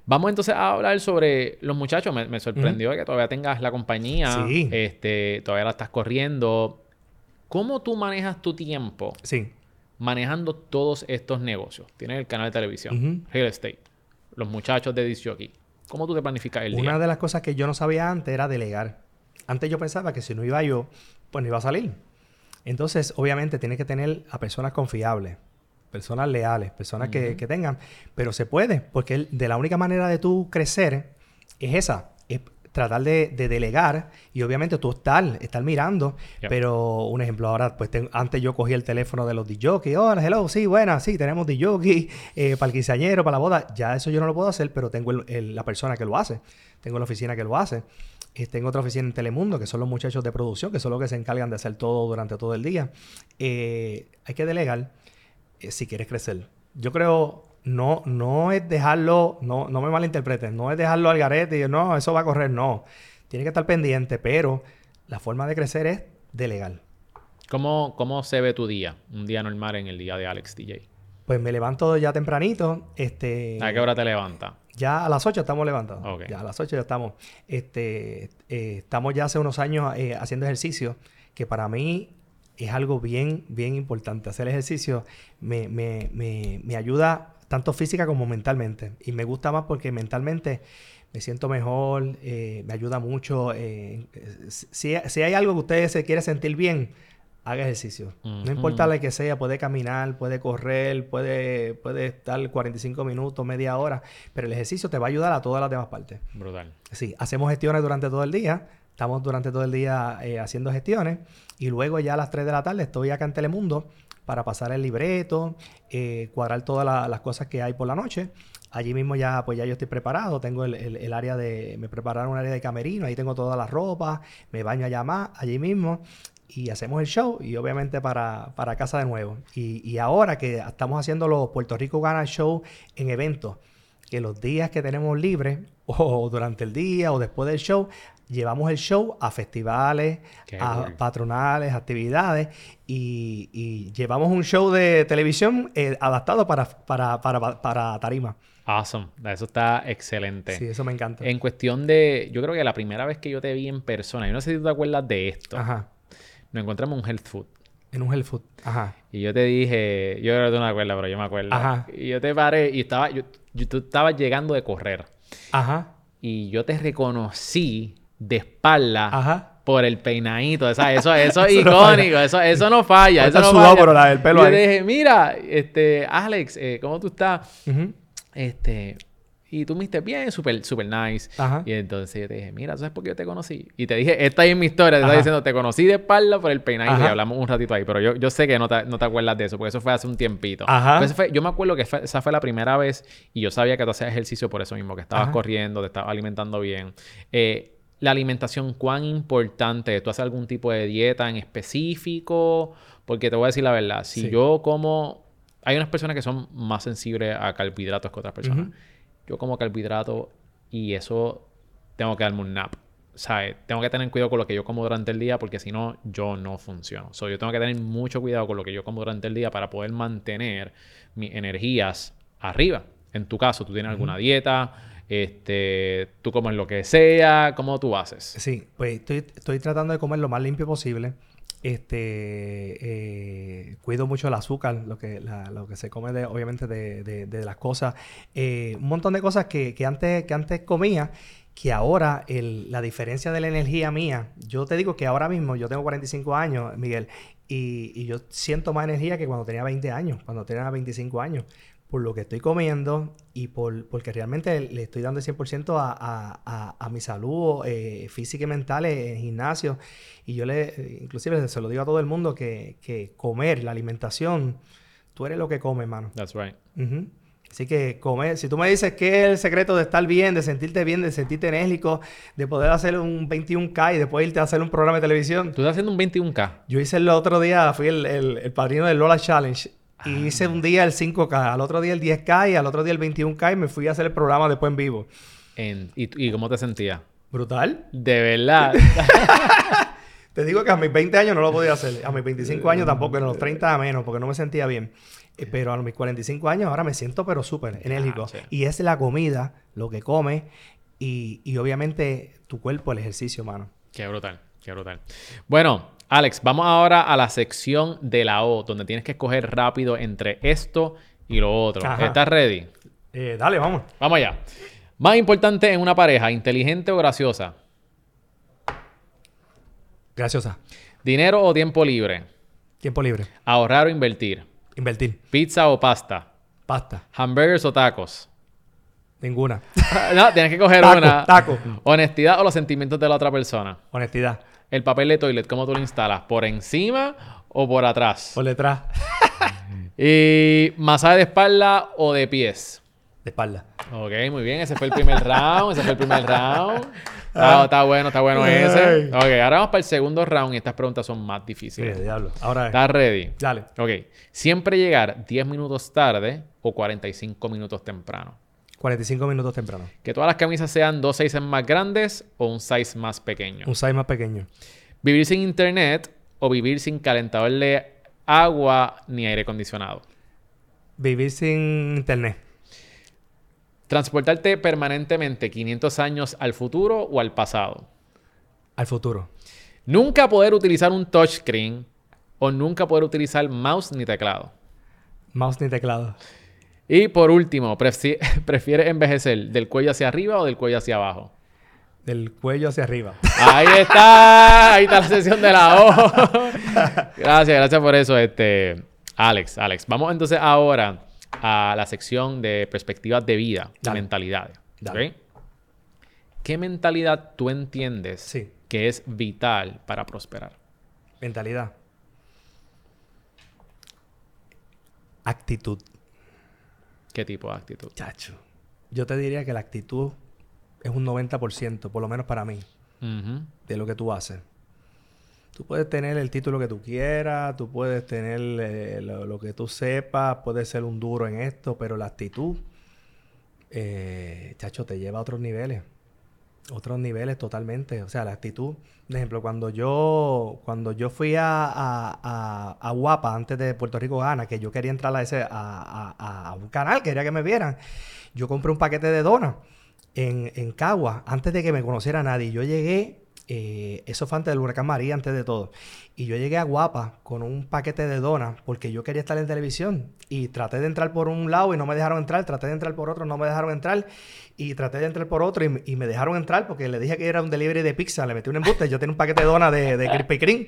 Vamos entonces a hablar sobre los muchachos. Me, me sorprendió que todavía tengas la compañía,
Sí.
este, todavía la estás corriendo. ¿Cómo tú manejas tu tiempo
Sí.
manejando todos estos negocios? Tienes el canal de televisión, real estate, los muchachos de disc jockey. ¿Cómo tú te planificas el día?
Una de las cosas que yo no sabía antes era delegar. Antes yo pensaba que si no iba yo, pues no iba a salir. Entonces, obviamente, tienes que tener a personas confiables, personas leales, personas que, que tengan. Pero se puede, porque el- de la única manera de tú crecer es esa, es tratar de, de delegar y obviamente tú estar, estar mirando. Pero un ejemplo, ahora, pues ten- antes yo cogía el teléfono de los DJs, hola, hello, sí, buena, sí, tenemos DJs eh, para el quinceañero, para la boda. Ya eso yo no lo puedo hacer, pero tengo el- el- la persona que lo hace, tengo la oficina que lo hace. Tengo otra oficina en Telemundo, que son los muchachos de producción, que son los que se encargan de hacer todo durante todo el día. Eh, hay que delegar eh, si quieres crecer. Yo creo, no, no es dejarlo, no, no me malinterpreten, no es dejarlo al garete y no, eso va a correr, no. Tiene que estar pendiente, pero la forma de crecer es delegar.
¿Cómo, ¿Cómo se ve tu día? Un día normal en el día de Alex DJ.
Pues me levanto ya tempranito, este...
¿A qué hora te levantas?
Ya a las 8 estamos levantados.
Ok.
Ya a las 8 ya estamos. Este, eh, estamos ya hace unos años eh, haciendo ejercicio, que para mí es algo bien, bien importante. Hacer ejercicio me, me, me, me ayuda tanto física como mentalmente. Y me gusta más porque mentalmente me siento mejor, eh, me ayuda mucho. eh, si, si hay algo que usted se quiere sentir bien, haga ejercicio. No importa lo que sea, puede caminar, puede correr, puede, puede estar 45 minutos, media hora, pero el ejercicio te va a ayudar a todas las demás partes.
Brutal.
Sí, hacemos gestiones durante todo el día, estamos durante todo el día eh, haciendo gestiones y luego ya a las 3 de la tarde estoy acá en Telemundo para pasar el libreto, eh, cuadrar todas la- las cosas que hay por la noche. Allí mismo ya, pues ya yo estoy preparado, tengo el, el- el área de, me prepararon un área de camerino, ahí tengo toda la ropa, me baño allá más, allí mismo y hacemos el show y obviamente para, para casa de nuevo. Y, y ahora que estamos haciendo los Puerto Rico Gana Show en eventos, que los días que tenemos libres o durante el día o después del show, llevamos el show a festivales,
Qué
a patronales, actividades y, y llevamos un show de televisión eh, adaptado para, para, para, para tarima.
Awesome. Eso está excelente.
Sí, eso me encanta.
En cuestión de, yo creo que la primera vez que yo te vi en persona, yo no sé si tú te acuerdas de esto,
Ajá.
Nos encontramos en un health food.
En un health food. Ajá.
Y yo te dije, yo creo que tú no te acuerdas, pero yo me acuerdo.
Ajá.
Y yo te paré y estaba, yo, yo- tú estabas llegando de correr.
Ajá.
Y yo te reconocí de espalda
Ajá.
por el peinadito. ¿sabes? Eso, eso es
Eso no
icónico, eso, eso no falla. Eso no
sudado,
falla.
pero la del pelo
Y yo
ahí.
te dije, mira, este, Alex, eh, ¿cómo tú estás?
Ujú.
Este, y tú me dijiste bien, súper, súper nice.
Ajá.
Y entonces yo te dije, mira, ¿sabes por qué yo te conocí? Y te dije, esta es mi historia, te estaba diciendo, te conocí de espalda por el peinadito y hablamos un ratito ahí, pero yo, yo sé que no te, no te acuerdas de eso, porque eso fue hace un tiempito.
Ajá.
Fue- yo me acuerdo que fue- esa fue la primera vez y yo sabía que tú hacías ejercicio por eso mismo, que estabas
Ajá.
corriendo, te estabas alimentando bien. Eh, la alimentación, ¿cuán importante? ¿Tú haces algún tipo de dieta en específico? Porque te voy a decir la verdad, si
Sí.
yo como... Hay unas personas que son más sensibles a carbohidratos que otras personas.
Ujú.
Yo como carbohidratos y eso tengo que darme un nap. ¿Sabes? Tengo que tener cuidado con lo que yo como durante el día porque si no, yo no funciono. So, yo tengo que tener mucho cuidado con lo que yo como durante el día para poder mantener mis energías arriba. En tu caso, ¿tú tienes alguna dieta? Este, ¿Tú comes lo que sea? ¿Cómo tú haces?
Sí, pues estoy, estoy tratando de comer lo más limpio posible. Este, eh, cuido mucho el azúcar, lo que, lo que se come de, obviamente de, de- las cosas. Eh, un montón de cosas que, que antes, que antes comía, que ahora la diferencia de la energía mía, yo te digo que ahora mismo, yo tengo 45 años, Miguel, y, y yo siento más energía que cuando tenía 20 años, cuando tenía 25 años por lo que estoy comiendo y por, porque realmente le estoy dando el 100% a, a, a, a mi salud eh, física y mental en gimnasio. Y yo le, inclusive se lo digo a todo el mundo que, que comer, la alimentación, tú eres lo que comes, mano.
That's right.
Ujú. Así que comer, si tú me dices qué es el secreto de estar bien, de sentirte bien, de sentirte enérgico, de poder hacer un 21K y después irte a hacer un programa de televisión,
Tú estás haciendo un 21K.
yo hice el otro día, fui el, el- el padrino del Lola Challenge. Y hice un día el 5K, al otro día el 10K y al otro día el 21K y me fui a hacer el programa después en vivo.
En- y, ¿Y cómo te sentías?
Brutal.
De verdad.
Te digo que a mis 20 años no lo podía hacer. A mis 25 años tampoco, en los 30 a menos, porque no me sentía bien. Eh, Pero a mis 45 años ahora me siento pero súper enérgico.
Ah.
Y es la comida, lo que comes y, y obviamente tu cuerpo, el ejercicio, mano.
Qué brutal, qué brutal. Bueno, Alex, vamos ahora a la sección de la O, donde tienes que escoger rápido entre esto y lo otro.
Ajá.
¿Estás ready?
Eh, dale, vamos.
Vamos allá. Más importante en una pareja, inteligente o graciosa.
Graciosa.
¿Dinero o tiempo libre?
Tiempo libre.
¿Ahorrar o invertir?
Invertir.
¿Pizza o pasta?
Pasta.
¿Hamburgers o tacos?
Ninguna.
no, tienes que coger
Taco,
una.
taco.
¿Honestidad o los sentimientos de la otra persona?
Honestidad.
¿El papel de toilet, cómo tú lo instalas? ¿Por encima o por atrás?
Por detrás.
¿Y masaje de espalda o de pies?
De espalda.
Ok, muy bien. Ese fue el primer round. Ese fue el primer round. Está, está bueno, está bueno ese. Ok, ahora vamos para el segundo round y estas preguntas son más
Sí,
difíciles.
diablo. Ahora es.
¿Estás ready?
Dale.
Ok. ¿Siempre llegar 10 minutos tarde o 45 minutos temprano?
45 minutos temprano.
Que todas las camisas sean dos sizes más grandes o un size más pequeño.
Un size más pequeño.
Vivir sin internet o vivir sin calentador de agua ni aire acondicionado.
Vivir sin internet.
Transportarte permanentemente 500 años al futuro o al pasado.
Al futuro.
Nunca poder utilizar un touchscreen o nunca poder utilizar mouse ni teclado.
Mouse ni teclado.
Y por último, prefie- ¿prefieres envejecer del cuello hacia arriba o del cuello hacia abajo?
Del cuello hacia arriba.
Ahí está, ahí está la sesión de la O. gracias, gracias por eso, este Alex, Alex. Vamos entonces ahora a la sección de perspectivas de vida, de
Dale.
mentalidades.
Dale.
¿ok? ¿Qué mentalidad tú entiendes
Sí.
que es vital para prosperar?
Mentalidad. Actitud.
¿Qué tipo de actitud?
Chacho. Yo te diría que la actitud es un 90%, por lo menos para mí, de lo que tú haces. Tú puedes tener el título que tú quieras, tú puedes tener eh, lo, lo que tú sepas, puedes ser un duro en esto, pero la actitud, eh, chacho, te lleva a otros niveles. Otros niveles totalmente. O sea, la actitud. Por ejemplo, cuando yo, cuando yo fui a, a, a- Guapa antes de Puerto Rico Gana, que yo quería entrar a, ese, a un canal, quería que me vieran, yo compré un paquete de donas en, en Cagua antes de que me conociera nadie. Yo llegué, eh, eso fue antes del huracán María, antes de todo. Y yo llegué a Guapa con un paquete de donas porque yo quería estar en televisión. Y traté de entrar por un lado y no me dejaron entrar. Traté de entrar por otro, no me dejaron entrar. Y traté de entrar por otro y, me- y me dejaron entrar porque le dije que era un delivery de pizza. Le metí un embuste. Yo tenía un paquete de donas de, de Krispy Kreme.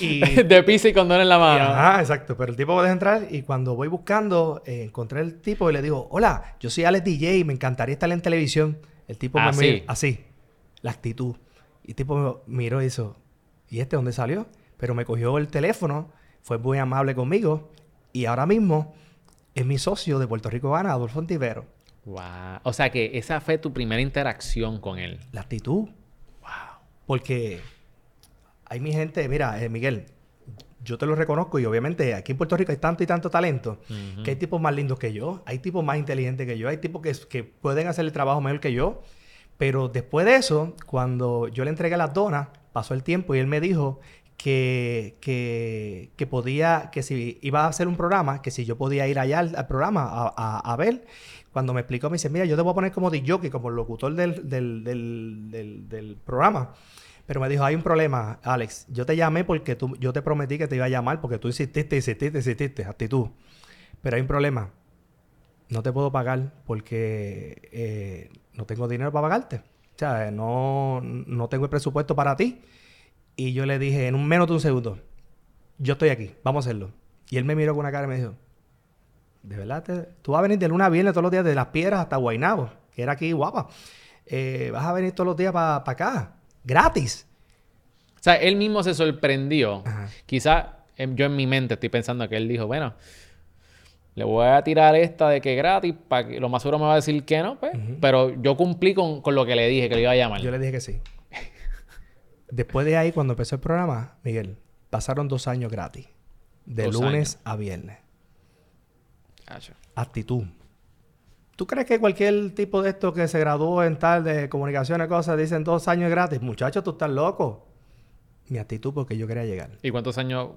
Y,
de pizza y condón en la mano.
Ajá, exacto. Pero el tipo me deja entrar y cuando voy buscando, eh, encontré el tipo y le digo, hola, yo soy Alex DJ y me encantaría estar en televisión. El tipo me
Así.
mira así, la actitud. Y el tipo me miró y hizo, ¿y este dónde salió? Pero me cogió el teléfono, fue muy amable conmigo y ahora mismo es mi socio de Puerto Rico Gana, Adolfo Antivero.
Wow. O sea que esa fue tu primera interacción con él.
La actitud. Wow. Porque hay mi gente, mira, eh, Miguel, yo te lo reconozco y obviamente aquí en Puerto Rico hay tanto y tanto talento
Ujú.
que hay tipos más lindos que yo, hay tipos más inteligentes que yo, hay tipos que, que pueden hacer el trabajo mejor que yo. Pero después de eso, cuando yo le entregué las donas, pasó el tiempo y él me dijo que, que, podía, que si iba a hacer un programa, que si yo podía ir allá al, programa a, ver. Cuando me explicó, me dice, mira, yo te voy a poner como DJ, como el locutor del, del, del programa. Pero me dijo, hay un problema, Alex. Yo te llamé porque tú, yo te prometí que te iba a llamar porque tú insististe, insististe, insististe, actitud. Pero hay un problema. No te puedo pagar porque eh, no tengo dinero para pagarte. O sea, no, no tengo el presupuesto para ti. Y yo le dije, en un menos de un segundo, yo estoy aquí, vamos a hacerlo. Y él me miró con una cara y me dijo, ¿de verdad? te- tú vas a venir de luna a viernes todos los días de Las Piedras hasta Guaynabo, que era aquí guapa. Eh, vas a venir todos los días para acá, gratis.
O sea, él mismo se sorprendió.
Ajá.
Quizá em, yo en mi mente estoy pensando que él dijo, bueno, le voy a tirar esta de que gratis, para que lo más seguro me va a decir que no, pues. Pero yo cumplí con, con lo que le dije, que le iba a llamar.
Yo le dije que sí. Después de ahí, cuando empezó el programa, Miguel, pasaron dos años gratis. De
Dos
lunes a viernes.
Cacho.
Actitud. ¿Tú crees que cualquier tipo de esto que se graduó en tal de comunicaciones, cosas, dicen dos años gratis? Muchachos, tú estás loco. Mi actitud porque yo quería llegar.
¿Y cuántos años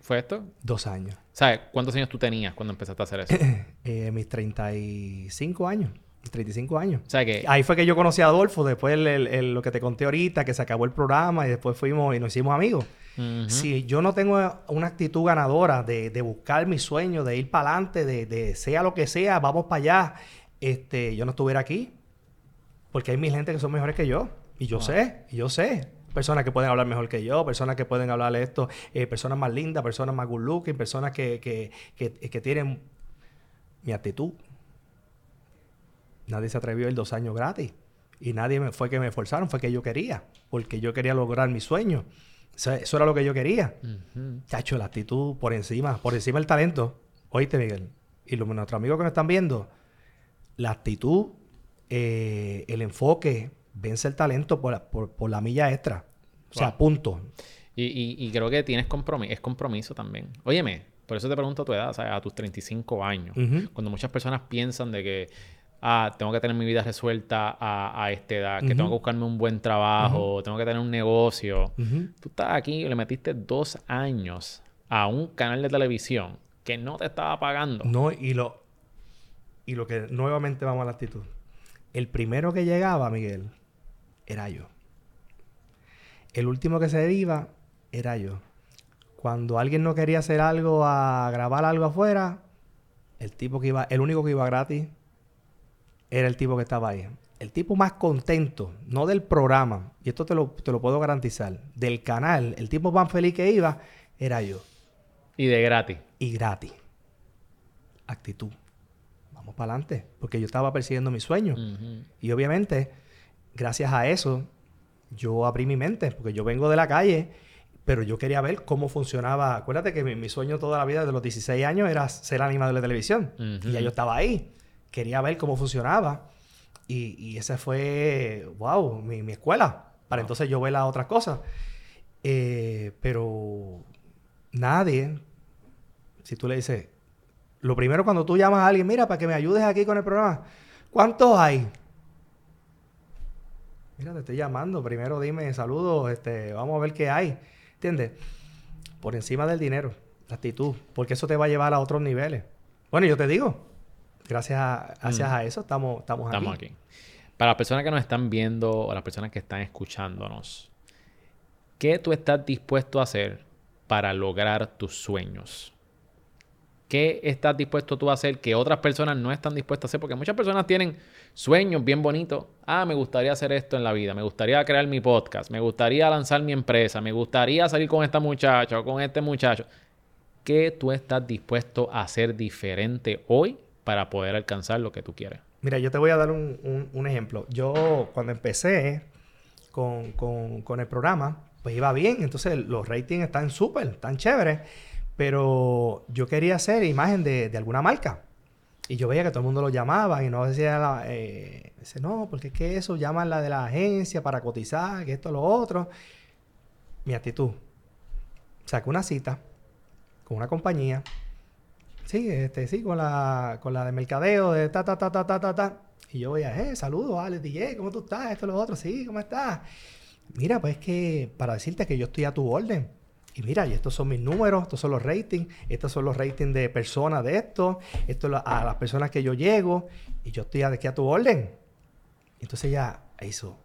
fue esto?
Dos años.
¿Sabes cuántos años tú tenías cuando empezaste a hacer eso?
Eh, mis 35 años. Mis 35 años.
O sea que...
Ahí fue que yo conocí a Adolfo, después el- el- el- lo que te conté ahorita, que se acabó el programa y después fuimos y nos hicimos amigos. Si yo no tengo una actitud ganadora de, de buscar mi sueño, de ir para adelante, de, de sea lo que sea, vamos para allá, este, yo no estuviera aquí. Porque hay mil gente que son mejores que yo. Y yo sé, y yo sé. Personas que pueden hablar mejor que yo, personas que pueden hablar esto, eh, personas más lindas, personas más good looking, personas que, que, que, que tienen mi actitud. Nadie se atrevió a ir dos años gratis. Y nadie me, fue que me forzaron, fue que yo quería. Porque yo quería lograr mi sueño. Eso, eso era lo que yo quería. Chacho, la actitud por encima, por encima del talento. Oíste, Miguel. Y los, nuestros amigos que nos están viendo, la actitud, eh, el enfoque, vence el talento por, la- por, por la milla extra. O sea,
Wow.
punto.
Y, y- y creo que tienes compromiso, es compromiso también. Óyeme, por eso te pregunto tu edad, sea, a tus 35 años.
Ujú.
Cuando muchas personas piensan de que, ah, tengo que tener mi vida resuelta a, a esta edad, que tengo que buscarme un buen trabajo, tengo que tener un negocio. Tú estás aquí y le metiste dos años a un canal de televisión que no te estaba pagando.
No, y lo, y lo que nuevamente vamos a la actitud. El primero que llegaba, Miguel, era yo. El último que se iba, era yo. Cuando alguien no quería hacer algo, a grabar algo afuera, el tipo que iba, el único que iba gratis, era el tipo que estaba ahí. El tipo más contento, no del programa, y esto te lo, te lo puedo garantizar, del canal, el tipo más feliz que iba, era yo
Y de gratis.
y gratis. Actitud. Vamos para adelante. Porque yo estaba persiguiendo mi sueño.
Ujú.
Y obviamente, gracias a eso, yo abrí mi mente. Porque yo vengo de la calle, pero yo quería ver cómo funcionaba. Acuérdate que mi, mi sueño toda la vida, de los 16 años, era ser animador de televisión. Y ya yo estaba ahí. Quería ver cómo funcionaba. Y, y esa fue, wow, mi, mi escuela. Para
Wow.
entonces yo ver las otras cosas. Eh, pero nadie, si tú le dices, lo primero cuando tú llamas a alguien, mira, para que me ayudes aquí con el programa, ¿cuántos hay? Mira, te estoy llamando, primero dime saludos, este, vamos a ver qué hay, ¿entiendes? Por encima del dinero, la actitud, porque eso te va a llevar a otros niveles. Bueno, yo te digo, gracias a, gracias
Mm.
a eso estamos, estamos,
Estamos
aquí.
aquí. Para las personas que nos están viendo o las personas que están escuchándonos, ¿qué tú estás dispuesto a hacer para lograr tus sueños? ¿Qué estás dispuesto tú a hacer que otras personas no están dispuestas a hacer? Porque muchas personas tienen sueños bien bonitos. Ah, me gustaría hacer esto en la vida. Me gustaría crear mi podcast. Me gustaría lanzar mi empresa. Me gustaría salir con esta muchacha o con este muchacho. ¿Qué tú estás dispuesto a hacer diferente hoy para poder alcanzar lo que tú quieres?
Mira, yo te voy a dar un, ejemplo. Yo cuando empecé con, con- con el programa, pues iba bien. Entonces los ratings están súper, están chéveres. Pero yo quería hacer imagen de, de alguna marca. Y yo veía que todo el mundo lo llamaba y no decía, eh, dice, no, porque es que eso llaman la de la agencia para cotizar, que esto, lo otro. Mi actitud. Saqué una cita con una compañía. Sí, este, sí, con la, con la de mercadeo, de ta, ta, ta, ta, ta, ta, ta. Y yo veía, eh, saludos, Alex DJ, ¿cómo tú estás? Esto, lo otro, sí, ¿cómo estás? Mira, pues que para decirte que yo estoy a tu orden. Y mira, y estos son mis números, estos son los ratings, estos son los ratings de personas de esto, esto es a las personas que yo llego, y yo estoy aquí a tu orden. Entonces ya hizo,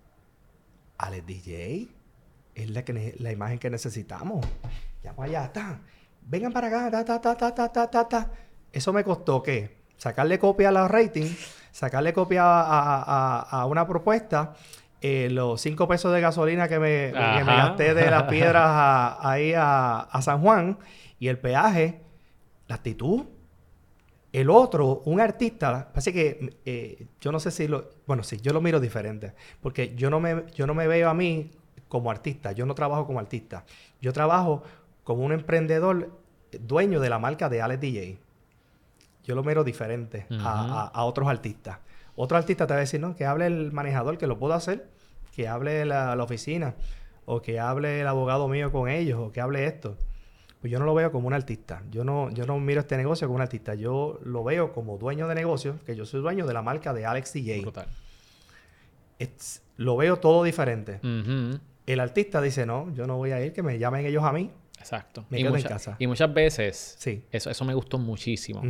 Alex DJ es la, que, la imagen que necesitamos. Ya para allá, está. vengan para acá, ta, ta, ta, ta, ta, ta, ta. Eso me costó, ¿qué? Sacarle copia a los ratings, sacarle copia a, a, a una propuesta eh, los cinco pesos de gasolina que me, que me
Ajá.
gasté de las piedras a- ahí a, a San Juan, y el peaje, la actitud. El otro, un artista, así que eh, yo no sé si lo, bueno, sí, yo lo miro diferente, porque yo no me, yo no me veo a mí como artista, yo no trabajo como artista, yo trabajo como un emprendedor dueño de la marca de Alex DJ. Yo lo miro diferente a, a otros artistas. Otro artista te va a decir, no, que hable el manejador, que lo puedo hacer, que hable la, la oficina, o que hable el abogado mío con ellos, o que hable esto. Pues yo no lo veo como un artista. Yo no, yo no miro este negocio como un artista. Yo lo veo como dueño de negocio, que yo soy dueño de la marca de Alex DJ. Es- lo veo todo diferente. El artista dice, no, yo no voy a ir, que me llamen ellos a mí.
Exacto.
Me
y,
quedo en casa.
y muchas veces,
Sí.
eso, eso me gustó muchísimo.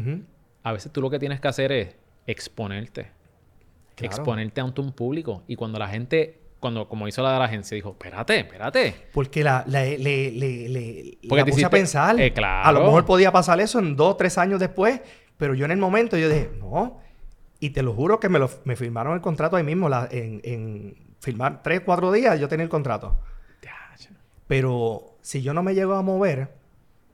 A veces tú lo que tienes que hacer es exponerte.
Claro.
Exponerte ante un público. Y cuando la gente, cuando como hizo la de la agencia, dijo, espérate, espérate.
Porque la, la- le, le, le,
Porque
la
te
puse a
hiciste-
pensar.
Eh, claro.
A lo mejor podía pasar eso en dos, tres años después. Pero yo en el momento yo dije, no. Y te lo juro que me, lo, me firmaron el contrato ahí mismo. la- en, en firmar tres, cuatro días yo tenía el contrato. Pero si yo no me llego a mover,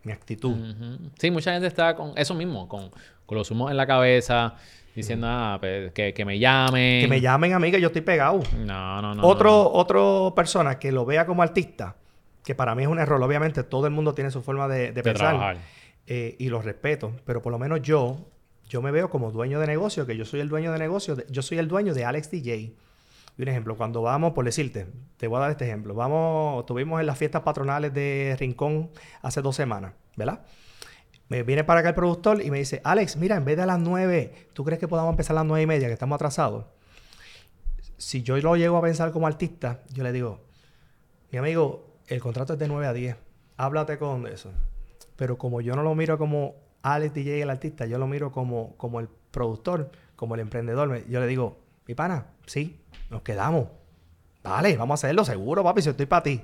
mi actitud.
Ujú. Sí, mucha gente está con eso mismo, con, con los humos en la cabeza, diciendo, ah, pues, que, que me llamen.
Que me llamen a mí que yo estoy pegado.
No, no, no.
otro,
no.
otro persona que lo vea como artista, que para mí es un error. Obviamente, todo el mundo tiene su forma de, de
De
pensar. eh, y lo respeto. Pero por lo menos yo, yo me veo como dueño de negocio, que yo soy el dueño de negocio. de- yo soy el dueño de Alex DJ. Y un ejemplo, cuando vamos, por decirte, te voy a dar este ejemplo. Vamos, estuvimos en las fiestas patronales de Rincón hace dos semanas, ¿verdad? Me viene para acá el productor y me dice, Alex, mira, en vez de a las nueve, ¿tú crees que podamos empezar a las nueve y media, que estamos atrasados? Si yo lo llego a pensar como artista, yo le digo, mi amigo, el contrato es de 9 a 10. Háblate con eso. Pero como yo no lo miro como Alex DJ el artista, yo lo miro como, como el productor, como el emprendedor. Yo le digo, mi pana, sí, nos quedamos. Vale, vamos a hacerlo seguro, papi, si estoy para ti.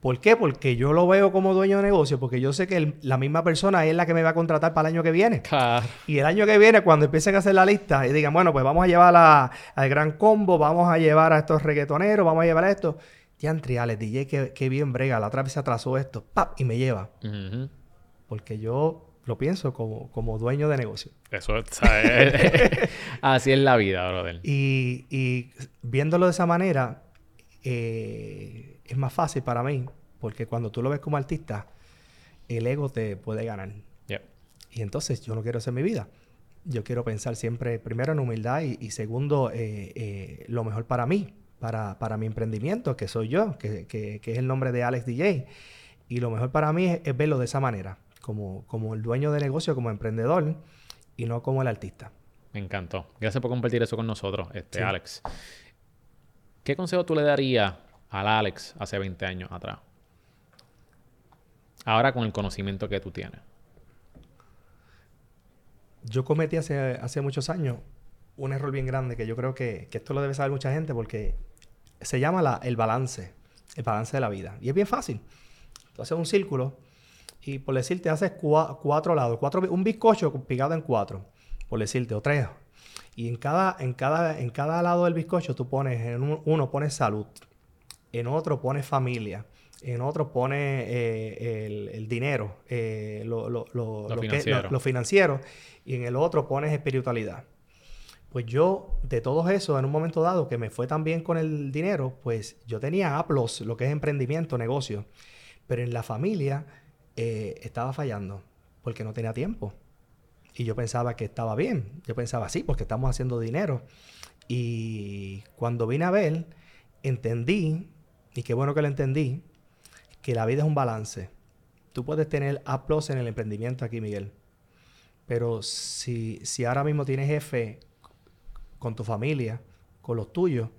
¿Por qué? Porque yo lo veo como dueño de negocio, porque yo sé que el- la misma persona es la que me va a contratar para el año que viene.
Claro.
Y el año que viene, cuando empiecen a hacer la lista y digan, bueno, pues vamos a llevar a- al gran combo, vamos a llevar a estos reggaetoneros, vamos a llevar a esto. Ya Alex, DJ, que, que bien brega, la otra vez se atrasó esto, ¡pap! y me lleva. Porque yo lo pienso como, como dueño de negocio.
Eso, ¿sabes? Así es la vida, brother.
Y, y viéndolo de esa manera, eh, es más fácil para mí, porque cuando tú lo ves como artista, el ego te puede ganar. Y entonces yo no quiero hacer mi vida. Yo quiero pensar siempre, primero, en humildad y, y segundo, eh, eh, lo mejor para mí, para, para mi emprendimiento, que soy yo, que, que- que es el nombre de Alex DJ. Y lo mejor para mí es, es verlo de esa manera, como, como el dueño de negocio, como emprendedor y no como el artista.
Me encantó. Gracias por compartir eso con nosotros, este,
Sí.
Alex. ¿Qué consejo tú le darías al Alex hace 20 años atrás? Ahora con el conocimiento que tú tienes.
Yo cometí hace, hace muchos años un error bien grande que yo creo que, que esto lo debe saber mucha gente porque se llama la- el balance, el balance de la vida. Y es bien fácil. Tú haces un círculo y por decirte haces cua- cuatro lados, cuatro, un bizcocho pegado en cuatro, por decirte, o tres. Y en cada, en cada, en cada lado del bizcocho tú pones, en un- uno pones salud, en otro pones familia, en otro pones eh, el, el dinero, eh, lo, lo- lo-
Lo
lo que-
financiero.
lo- lo financiero, y en el otro pones espiritualidad. Pues yo, de todos esos, en un momento dado que me fue tan bien con el dinero, pues yo tenía aplos, lo que es emprendimiento, negocio. Pero en la familia eh, estaba fallando porque no tenía tiempo. Y yo pensaba que estaba bien. Yo pensaba, sí, porque estamos haciendo dinero. Y cuando vine a ver, entendí, y qué bueno que lo entendí, que la vida es un balance. Tú puedes tener aplos en el emprendimiento aquí, Miguel. Pero si, si ahora mismo tienes jefe con tu familia, con los tuyos,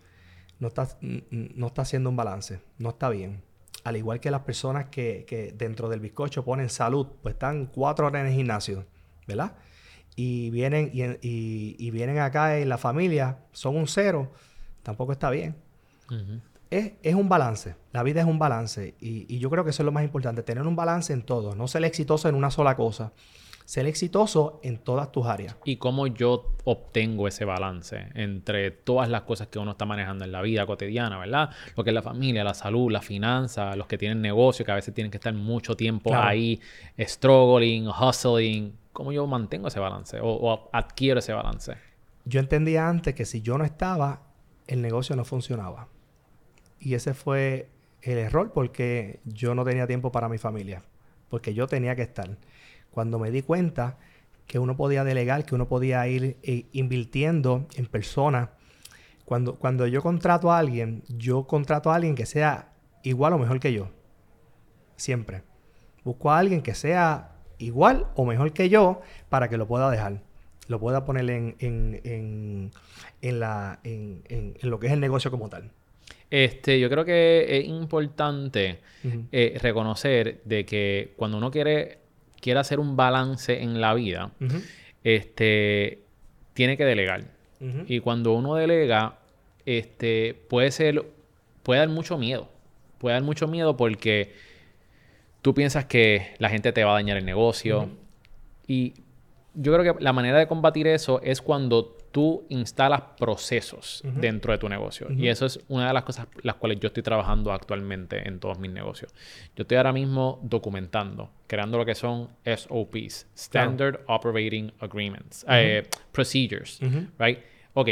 no estás, no está haciendo un balance, no está bien. Al igual que las personas que, que dentro del bizcocho ponen salud, pues están cuatro horas en el gimnasio, ¿verdad? Y vienen, y, y- vienen acá en la familia, son un cero, tampoco está bien. Es, es un balance, la vida es un balance y, y yo creo que eso es lo más importante, tener un balance en todo, no ser exitoso en una sola cosa, ser exitoso en todas tus áreas.
¿Y cómo yo obtengo ese balance entre todas las cosas que uno está manejando en la vida cotidiana, ¿verdad? Lo que es la familia, la salud, la finanza, los que tienen negocio, que a veces tienen que estar mucho tiempo
Claro.
ahí struggling, hustling. ¿Cómo yo mantengo ese balance o, o adquiero ese balance?
Yo entendía antes que si yo no estaba, el negocio no funcionaba. Y ese fue el error porque yo no tenía tiempo para mi familia, porque yo tenía que estar. Cuando me di cuenta que uno podía delegar, que uno podía ir eh, invirtiendo en personas, cuando, cuando yo contrato a alguien, yo contrato a alguien que sea igual o mejor que yo. Siempre. Busco a alguien que sea igual o mejor que yo para que lo pueda dejar. Lo pueda poner en, en, en, en lo que es el negocio como tal.
Este, yo creo que es importante eh, reconocer de que cuando uno quiere, quiere hacer un balance en la vida, este, tiene que delegar. Y cuando uno delega, este, puede ser, puede dar mucho miedo. Puede dar mucho miedo porque tú piensas que la gente te va a dañar el negocio. Y yo creo que la manera de combatir eso es cuando tú instalas procesos dentro de tu negocio. Y eso es una de las cosas las cuales yo estoy trabajando actualmente en todos mis negocios. Yo estoy ahora mismo documentando, creando lo que son SOPs, Standard Operating Agreements, eh, Procedures, right? Ok,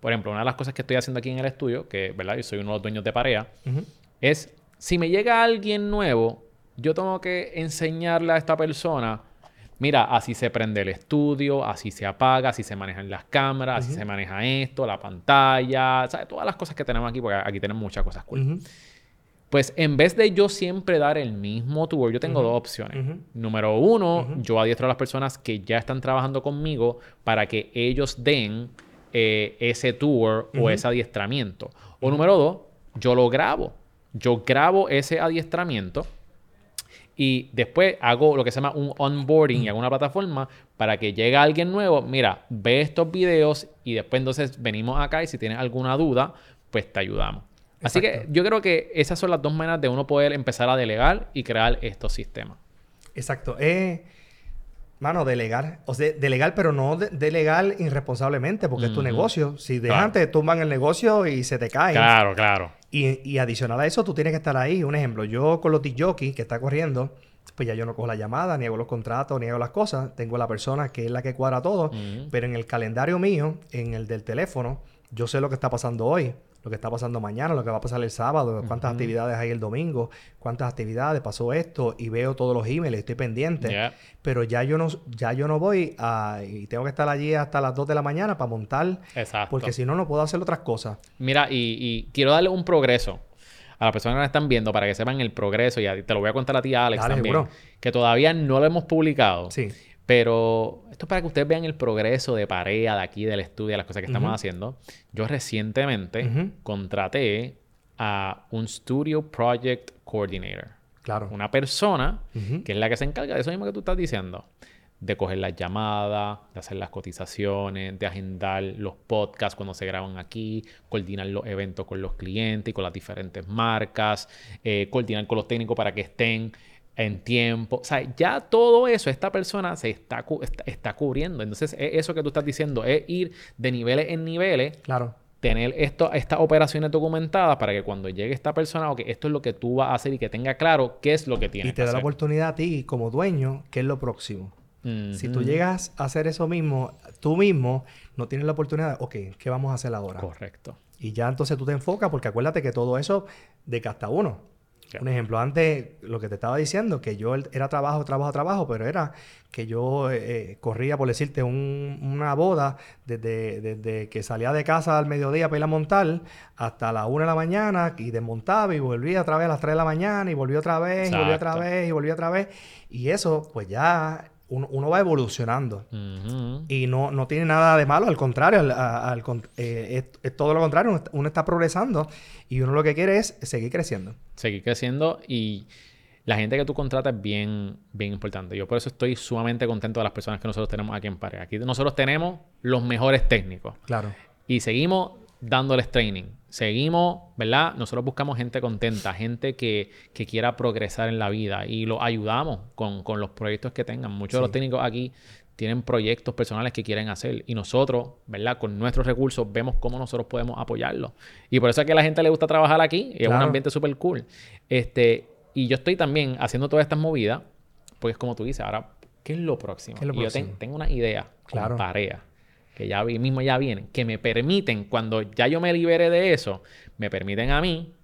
por ejemplo, una de las cosas que estoy haciendo aquí en el estudio, que, ¿verdad? Yo soy uno de los dueños de Parea, es si me llega alguien nuevo, yo tengo que enseñarle a esta persona mira, así se prende el estudio, así se apaga, así se manejan las cámaras, así se maneja esto, la pantalla, ¿sabes? Todas las cosas que tenemos aquí, porque aquí tenemos muchas cosas cool. Pues en vez de yo siempre dar el mismo tour, yo tengo dos opciones. Número uno, yo adiestro a las personas que ya están trabajando conmigo para que ellos den eh, ese tour o ese adiestramiento. O número dos, yo lo grabo. Yo grabo ese adiestramiento y después hago lo que se llama un onboarding y hago una plataforma para que llegue alguien nuevo, mira, ve estos videos y después entonces venimos acá y si tienes alguna duda, pues te ayudamos. Así que yo creo que esas son las dos maneras de uno poder empezar a delegar y crear estos sistemas.
Exacto. Eh, mano, delegar. O sea, delegar, pero no delegar irresponsablemente, porque es tu negocio. Si dejan, te tumban el negocio y se te cae.
Claro, claro.
Y, adicional a eso, tú tienes que estar ahí. Un ejemplo, yo con los jockey que está corriendo, pues ya yo no cojo la llamada, ni hago los contratos, ni hago las cosas. Tengo la persona que es la que cuadra todo. Pero en el calendario mío, en el del teléfono, yo sé lo que está pasando hoy lo que está pasando mañana, lo que va a pasar el sábado, cuántas actividades hay el domingo, cuántas actividades pasó esto y veo todos los emails, estoy pendiente. Pero ya yo no ya yo no voy a y tengo que estar allí hasta las 2 de la mañana para montar Exacto. porque si no no puedo hacer otras cosas.
Mira, y, quiero darle un progreso a las personas que nos están viendo para que sepan el progreso y te lo voy a contar a ti Alex también, que todavía no lo hemos publicado. Sí. Pero esto es para que ustedes vean el progreso de Parea, de aquí, del estudio, de las cosas que estamos haciendo. Yo recientemente contraté a un Studio Project Coordinator. Claro. Una persona que es la que se encarga de eso mismo que tú estás diciendo. De coger las llamadas, de hacer las cotizaciones, de agendar los podcasts cuando se graban aquí, coordinar los eventos con los clientes y con las diferentes marcas, eh, coordinar con los técnicos para que estén en tiempo. O sea, ya todo eso, esta persona se está, está, cubriendo. Entonces, eso que tú estás diciendo es ir de niveles en niveles.
Claro.
Tener esto, estas operaciones documentadas para que cuando llegue esta persona, o que esto es lo que tú vas a hacer y que tenga claro qué es lo que tiene.
Y te da la oportunidad a ti, como dueño, qué es lo próximo. Si tú llegas a hacer eso mismo, tú mismo no tienes la oportunidad, ok, ¿qué vamos a hacer ahora?
Correcto.
Y ya entonces tú te enfocas, porque acuérdate que todo eso de hasta uno. Un ejemplo, antes lo que te estaba diciendo, que yo era trabajo, trabajo, trabajo, pero era que yo eh, eh, corría, por decirte, una boda desde, desde, que salía de casa al mediodía para ir a montar hasta la una de la mañana y desmontaba y volvía otra vez a las 3 de la mañana y volvía otra vez y volvía otra vez y volvía otra vez. Y eso, pues ya uno, va evolucionando. Y no, no, tiene nada de malo, al contrario, al, eh, es, todo lo contrario, uno está progresando y uno lo que quiere es seguir creciendo.
Seguir creciendo y la gente que tú contratas es bien, bien importante. Yo por eso estoy sumamente contento de las personas que nosotros tenemos aquí en Pareja. Aquí nosotros tenemos los mejores técnicos.
Claro.
Y seguimos dándoles training. Seguimos, ¿verdad? Nosotros buscamos gente contenta, gente que, quiera progresar en la vida y lo ayudamos con, los proyectos que tengan. Muchos de los técnicos aquí tienen proyectos personales que quieren hacer y nosotros, ¿verdad? Con nuestros recursos vemos cómo nosotros podemos apoyarlos. Y por eso es que a la gente le gusta trabajar aquí y es un ambiente súper cool. Este, y yo estoy también haciendo todas estas movidas, porque es como tú dices, ahora, ¿qué es lo próximo? y yo tengo una idea claro. con que ya mismo ya vienen, que me permiten, cuando ya yo me libere de eso, me permiten a mí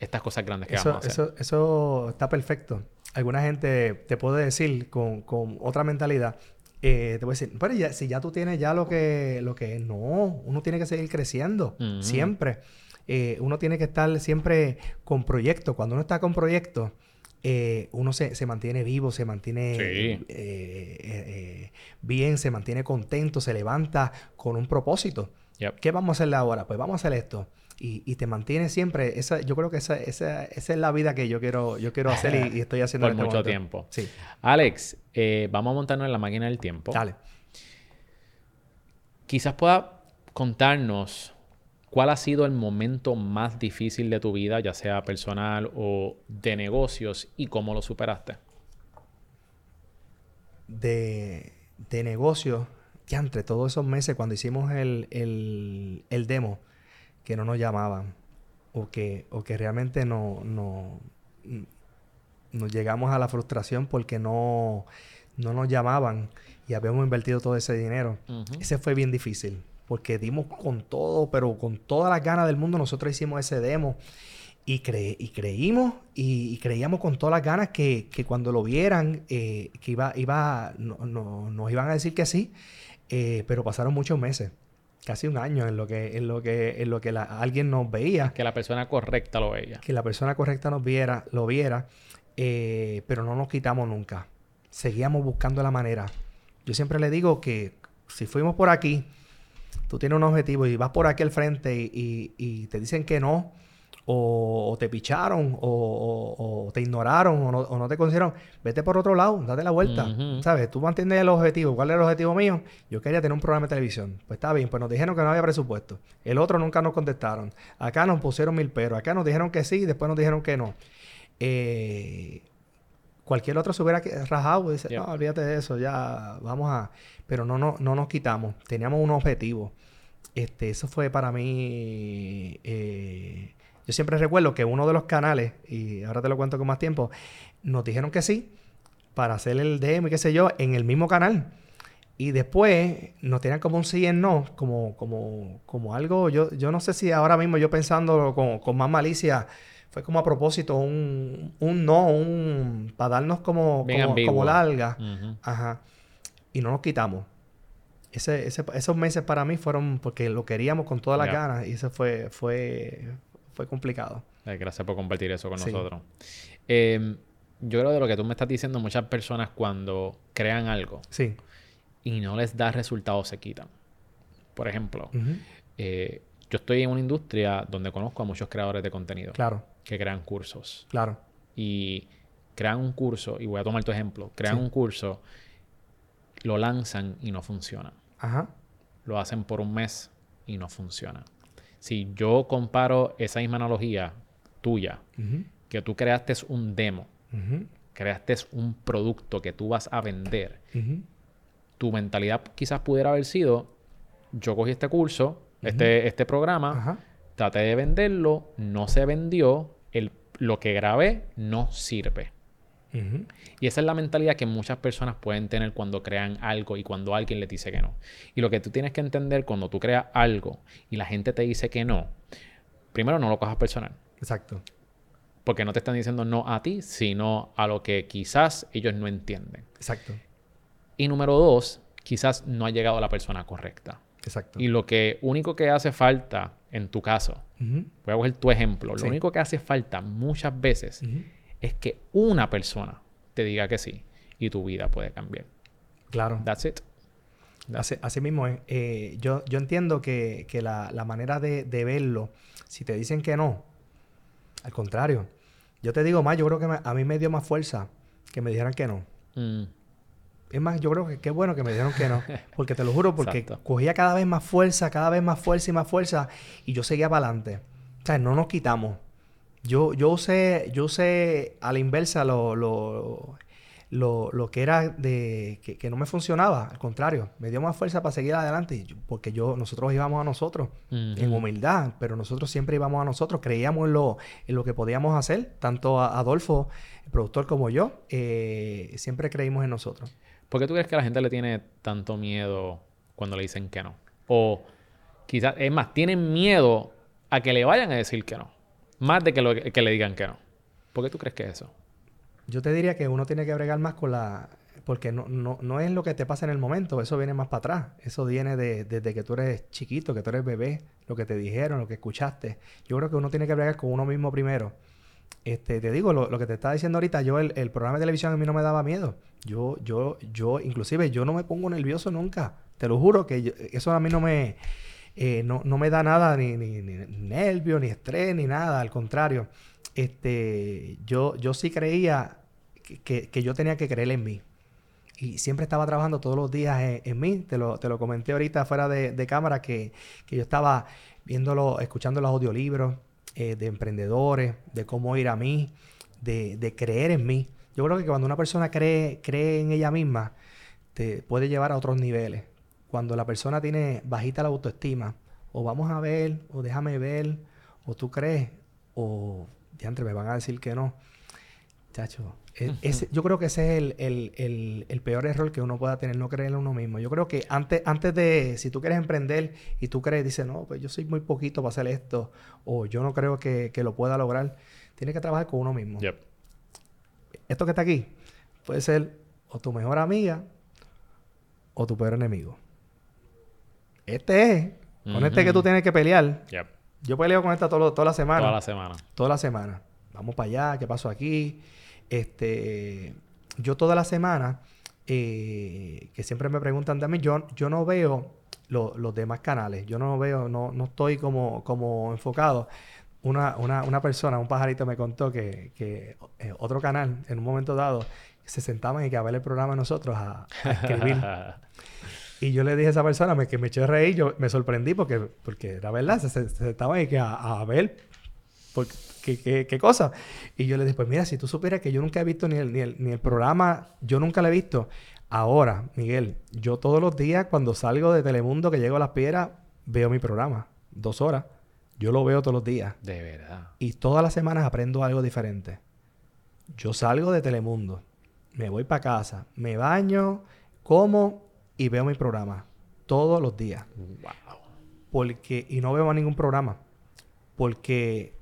estas cosas grandes que
eso,
vamos a hacer.
Eso, eso está perfecto. Alguna gente te puede decir con, otra mentalidad, eh, te voy a decir, pero ya, si ya tú tienes ya lo que, lo que es, no, uno tiene que seguir creciendo, siempre. Eh, uno tiene que estar siempre con proyectos. Cuando uno está con proyectos, eh, uno se, se, mantiene vivo, se mantiene eh, eh, bien, se mantiene contento, se levanta con un propósito. ¿Qué vamos a hacerle ahora? Pues vamos a hacer esto. Y, y te mantiene siempre. Esa, yo creo que esa, esa, esa, es la vida que yo quiero, yo quiero hacer y, estoy haciendo
por este mucho tiempo. Sí. Alex, vamos a montarnos en la máquina del tiempo.
Dale.
Quizás pueda contarnos ¿Cuál ha sido el momento más difícil de tu vida, ya sea personal o de negocios, y cómo lo superaste?
de, de negocios, ya entre todos esos meses, cuando hicimos el, el, el demo, que no nos llamaban o que, o que realmente no, no, nos llegamos a la frustración porque no, no nos llamaban y habíamos invertido todo ese dinero. Ese fue bien difícil porque dimos con todo, pero con todas las ganas del mundo nosotros hicimos ese demo. Y, y creímos y, creíamos con todas las ganas que, que cuando lo vieran, eh, que iba, iba, no, no, nos iban a decir que sí, eh, pero pasaron muchos meses casi un año en lo que en lo que en lo que alguien nos veía.
Que la persona correcta lo veía.
Que la persona correcta nos viera lo viera eh, pero no nos quitamos nunca. Seguíamos buscando la manera. Yo siempre le digo que si fuimos por aquí tú tienes un objetivo y vas por aquí al frente y te dicen que no o, te picharon o, te ignoraron o no, te consideraron, vete por otro lado, date la vuelta. ¿Sabes? Tú mantienes el objetivo. ¿Cuál es el objetivo mío? Yo quería tener un programa de televisión. Pues está bien, pues nos dijeron que no había presupuesto. El otro nunca nos contestaron. Acá nos pusieron mil peros. Acá nos dijeron que sí y después nos dijeron que no. Eh, cualquier otro se hubiera rajado y dice, no, olvídate de eso, ya vamos a... Pero no, no, no nos quitamos. Teníamos un objetivo. Este, eso fue para mí... Eh, yo siempre recuerdo que uno de los canales, y ahora te lo cuento con más tiempo, nos dijeron que sí para hacer el DM y qué sé yo en el mismo canal. Y después nos tenían como un sí y no, como, como, como algo, yo, yo no sé si ahora mismo yo pensando con, más malicia, fue como a propósito un, un no, un para darnos como, como, larga. Ajá. Y no nos quitamos. Ese, ese, esos meses para mí fueron porque lo queríamos con todas las ganas y eso fue, fue, fue complicado.
Gracias por compartir eso con nosotros. Em, yo creo de lo que tú me estás diciendo, muchas personas cuando crean algo
sí.
y no les da resultados se quitan. Por ejemplo, eh, yo estoy en una industria donde conozco a muchos creadores de contenido.
Claro.
Que crean cursos.
Claro.
Y crean un curso, y voy a tomar tu ejemplo, crean un curso, lo lanzan y no funciona.
Ajá.
Lo hacen por un mes y no funciona si yo comparo esa misma analogía tuya, que tú creaste un demo, creaste un producto que tú vas a vender, tu mentalidad quizás pudiera haber sido, yo cogí este curso, este, este programa, traté de venderlo, no se vendió, lo que grabé no sirve. Y esa es la mentalidad que muchas personas pueden tener cuando crean algo y cuando alguien les dice que no. Y lo que tú tienes que entender cuando tú creas algo y la gente te dice que no, primero no lo cojas personal.
Exacto.
Porque no te están diciendo no a ti, sino a lo que quizás ellos no entienden.
Exacto.
Y número dos, quizás no ha llegado la persona correcta.
Exacto.
Y lo que único que hace falta en tu caso, voy a coger tu ejemplo, lo único que hace falta muchas veces es que una persona te diga que sí y tu vida puede cambiar.
Claro.
That's it.
Así, mismo es. Eh, yo, yo entiendo que, la, manera de, verlo, si te dicen que no, al contrario, yo te digo más, yo creo que a mí me dio más fuerza que me dijeran que no. Mm. Es más, yo creo que qué bueno que me dijeron que no. Porque te lo juro, porque cogía cada vez más fuerza, cada vez más fuerza y más fuerza. Y yo seguía para adelante. O sea, no nos quitamos. Yo, yo usé, yo usé a la inversa lo, lo, lo, que era de que, no me funcionaba. Al contrario, me dio más fuerza para seguir adelante. Porque yo, nosotros íbamos a nosotros, en humildad, pero nosotros siempre íbamos a nosotros, creíamos en lo, en lo que podíamos hacer, tanto Adolfo, el productor, como yo, eh, siempre creímos en nosotros.
¿Por qué tú crees que la gente le tiene tanto miedo cuando le dicen que no? O quizás, es más, tienen miedo a que le vayan a decir que no. Más de que, lo, que le digan que no. ¿Por qué tú crees que es eso?
Yo te diría que uno tiene que bregar más con la... Porque no, no, no es lo que te pasa en el momento, eso viene más para atrás. Eso viene de, desde que tú eres chiquito, que tú eres bebé, lo que te dijeron, lo que escuchaste. Yo creo que uno tiene que bregar con uno mismo primero. Este, te digo, lo, que te estaba diciendo ahorita, yo el, el, programa de televisión a mí no me daba miedo. Yo, yo, yo, inclusive yo no me pongo nervioso nunca. Te lo juro que eso a mí no me eh, no, me da nada, ni, ni, ni, nervio, ni estrés, ni nada. Al contrario, este, yo, yo sí creía que, yo tenía que creer en mí. Y siempre estaba trabajando todos los días en, mí. Te lo, te lo, comenté ahorita fuera de, cámara que, yo estaba viéndolo, escuchando los audiolibros eh, de emprendedores, de cómo ir a mí, de, de, creer en mí. Yo creo que cuando una persona cree, cree en ella misma, te puede llevar a otros niveles. Cuando la persona tiene bajita la autoestima, o vamos a ver, o déjame ver, o tú crees, o diantre, me van a decir que no. Chacho, e- ese- yo creo que ese es el, el- el- el peor error que uno pueda tener, no creer en uno mismo. Yo creo que antes, antes de, si tú quieres emprender y tú crees, dices, no, pues yo soy muy poquito para hacer esto, o yo no creo que, que lo pueda lograr, tienes que trabajar con uno mismo.
Yep.
Esto que está aquí puede ser o tu mejor amiga o tu peor enemigo. Este es, con este que tú tienes que pelear.
Yep.
Yo peleo con esta todo- toda la semana
Toda la semana.
toda la semana. Vamos para allá, ¿qué pasó aquí? Este, yo toda la semana, eh, que siempre me preguntan también, yo, yo no veo lo- los demás canales, yo no veo, no, no estoy como, como enfocado. Una, una, una persona, un pajarito me contó que, que eh, otro canal, en un momento dado, se sentaban y que a ver el programa de nosotros a, a escribir. Y yo le dije a esa persona me, que me eché a reír, yo me sorprendí porque, porque era verdad, se, se, se sentaban y que a, a ver por, qué, qué, qué cosa. Y yo le dije, pues mira, si tú supieras que yo nunca he visto ni el, ni el, ni el programa, yo nunca lo he visto. Ahora, Miguel, yo todos los días cuando salgo de Telemundo, que llego a las piedras, veo mi programa, dos horas. Yo lo veo todos los días.
De verdad.
Y todas las semanas aprendo algo diferente. Yo salgo de Telemundo, me voy para casa, me baño, como y veo mi programa todos los días.
Wow.
Porque, y no veo a ningún programa. Porque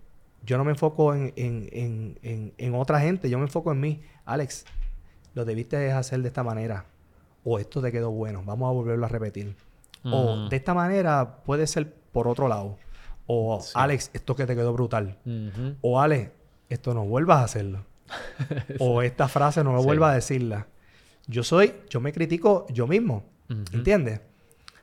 yo no me enfoco en, en, en, en, en otra gente, yo me enfoco en mí. Alex, lo debiste hacer de esta manera. O esto te quedó bueno, vamos a volverlo a repetir. O
Ujú.
de esta manera puede ser por otro lado. O
Sí.
Alex, esto que te quedó brutal. O Alex, esto no vuelvas a hacerlo. o esta frase no lo
Sí.
vuelvas a decirla. Yo soy, yo me critico yo mismo.
Ujú.
¿Entiendes?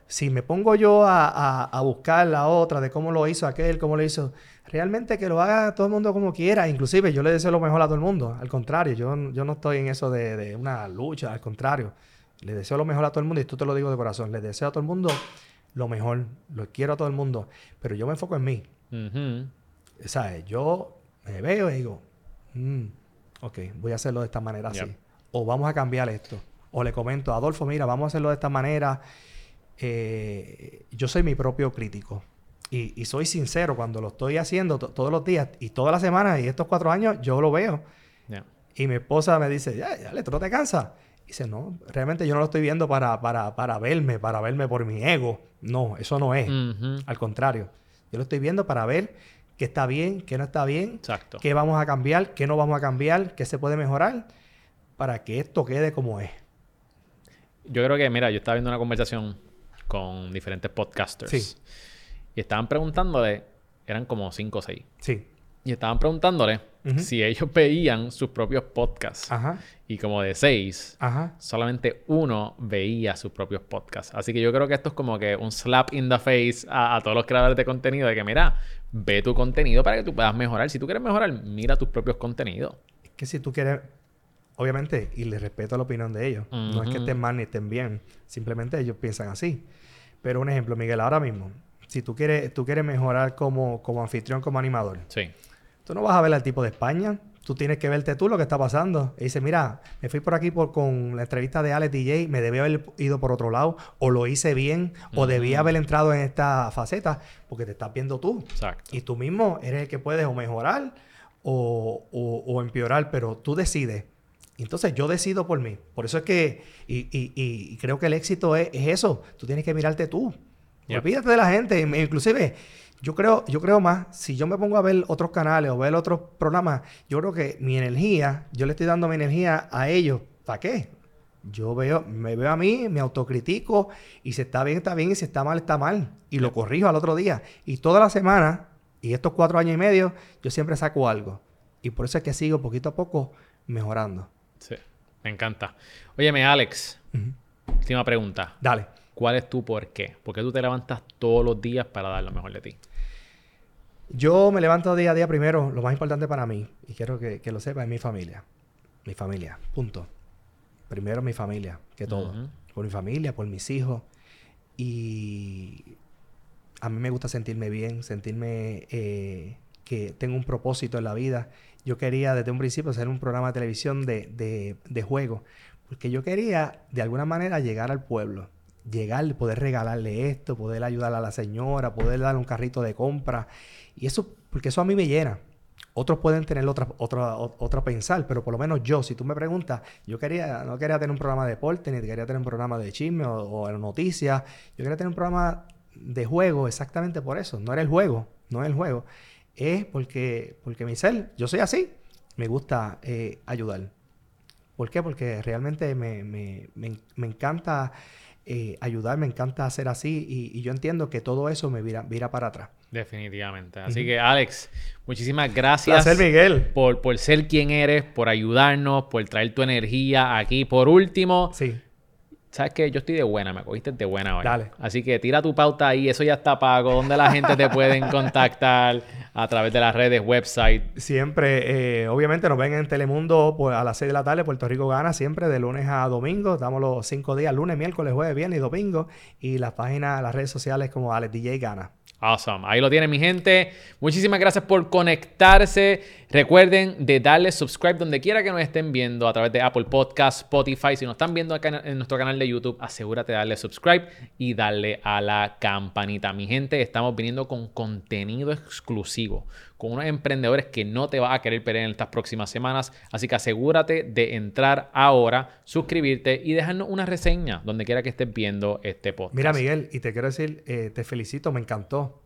Si me pongo yo a, a- a buscar la otra de cómo lo hizo aquel, cómo lo hizo, realmente que lo haga todo el mundo como quiera. Inclusive yo le deseo lo mejor a todo el mundo. Al contrario, yo, yo no estoy en eso de, de una lucha. Al contrario, le deseo lo mejor a todo el mundo y esto te lo digo de corazón. Le deseo a todo el mundo lo mejor. Lo quiero a todo el mundo. Pero yo me enfoco en mí.
Ujú.
¿Sabes? Yo me veo y digo, "Mm, ok, voy a hacerlo de esta manera así. O vamos a cambiar esto. O le comento, Adolfo, mira, vamos a hacerlo de esta manera. Eh, yo soy mi propio crítico. Y, y soy sincero cuando lo estoy haciendo to- todos los días y todas las semanas y estos cuatro años, yo lo veo.
Yeah.
Y mi esposa me dice, ya, ya, ¿tú no te cansas? Y dice, no, realmente yo no lo estoy viendo para, para, para verme, para verme por mi ego. No, eso no es. Al contrario, yo lo estoy viendo para ver qué está bien, qué no está bien,
Exacto.
qué vamos a cambiar, qué no vamos a cambiar, qué se puede mejorar para que esto quede como es.
Yo creo que, mira, yo estaba viendo una conversación con diferentes podcasters.
Sí.
Y estaban preguntándole, eran como cinco o seis.
Sí.
Y estaban preguntándole si ellos veían sus propios podcasts.
Ajá.
Y como de seis,
Ajá.
solamente uno veía sus propios podcasts. Así que yo creo que esto es como que un slap in the face a, a todos los creadores de contenido de que, mira, ve tu contenido para que tú puedas mejorar. Si tú quieres mejorar, mira tus propios contenidos.
Es que si tú quieres, obviamente, y les respeto la opinión de ellos, no es que estén mal ni estén bien, simplemente ellos piensan así. Pero un ejemplo, Miguel, ahora mismo, si tú quieres, tú quieres mejorar como, como anfitrión, como animador,
Sí.
Tú no vas a ver al tipo de España. Tú tienes que verte tú lo que está pasando. Y dice, mira, me fui por aquí por, con la entrevista de Alex DJ, me debí haber ido por otro lado, o lo hice bien, o debí haber entrado en esta faceta, porque te estás viendo tú.
Exacto.
Y tú mismo eres el que puedes o mejorar o, o- o empeorar, pero tú decides. Entonces yo decido por mí. Por eso es que, y, y- y creo que el éxito es, es eso. Tú tienes que mirarte tú.
Yep.
Olvídate de la gente. Inclusive, yo creo, yo creo más, si yo me pongo a ver otros canales o ver otros programas, yo creo que mi energía, yo le estoy dando mi energía a ellos. ¿Para qué? Yo veo, me veo a mí, me autocritico y si está bien, está bien y si está mal, está mal. Y lo corrijo al otro día. Y toda la semana, y estos cuatro años y medio, yo siempre saco algo. Y por eso es que sigo poquito a poco mejorando.
Sí. Me encanta. Óyeme, Alex, última pregunta.
Dale.
¿Cuál es tu por qué? ¿Por qué tú te levantas todos los días para dar lo mejor de ti?
Yo me levanto día a día primero, lo más importante para mí, y quiero que, que lo sepa, es mi familia. Mi familia, punto. Primero mi familia, que todo. Por mi familia, por mis hijos. Y a mí me gusta sentirme bien, sentirme eh, que tengo un propósito en la vida. Yo quería desde un principio hacer un programa de televisión de, de, de. Porque yo quería, de alguna manera, llegar al pueblo. Llegar, poder regalarle esto, poder ayudar a la señora, poder darle un carrito de compra. Y eso, porque eso a mí me llena. Otros pueden tener otra, otra, otra pensar, pero por lo menos yo, si tú me preguntas, yo quería, no quería tener un programa de deporte, ni quería tener un programa de chisme o, o noticias. Yo quería tener un programa de juego exactamente por eso. No era el juego, no es el juego. Es porque, porque mi ser, yo soy así. Me gusta eh, ayudar. ¿Por qué? Porque realmente me, me, me, encanta eh, ayudar, me encanta hacer así y, yo entiendo que todo eso me vira, vira para atrás.
Definitivamente. Así que, Alex, muchísimas gracias.
Placer, Miguel.
Por, por ser quien eres, por ayudarnos, por traer tu energía aquí. Por último,
sí.
¿Sabes qué? Yo estoy de buena, me cogiste de buena hoy.
Dale.
Así que tira tu pauta ahí, eso ya está pago. ¿Dónde la gente te pueden contactar? A través de las redes, website.
Siempre, eh, obviamente nos ven en Telemundo pues, a las 6 de la tarde, Puerto Rico gana siempre de lunes a domingo. Damos los 5 días, lunes, miércoles, jueves, viernes y domingo. Y las páginas, las redes sociales como Alex DJ Gana.
Awesome. Ahí lo tienen, mi gente. Muchísimas gracias por conectarse. Recuerden de darle subscribe donde quiera que nos estén viendo a través de Apple Podcast, Spotify. Si nos están viendo acá en nuestro canal de YouTube, asegúrate de darle subscribe y darle a la campanita. Mi gente, estamos viniendo con contenido exclusivo, con unos emprendedores que no te va a querer perder en estas próximas semanas. Así que asegúrate de entrar ahora, suscribirte y dejarnos una reseña donde quiera que estés viendo este podcast.
Mira, Miguel, y te quiero decir, eh, te felicito, me encantó.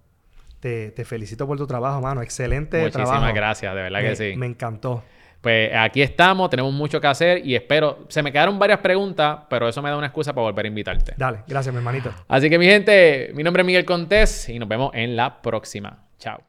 Te, felicito por tu trabajo, mano. Excelente trabajo.
Muchísimas gracias, de verdad que sí.
Me encantó.
Pues aquí estamos, tenemos mucho que hacer y espero. Se me quedaron varias preguntas, pero eso me da una excusa para volver a invitarte.
Dale, gracias, mi hermanito.
Así que, mi gente, mi nombre es Miguel Contés y nos vemos en la próxima. Chao.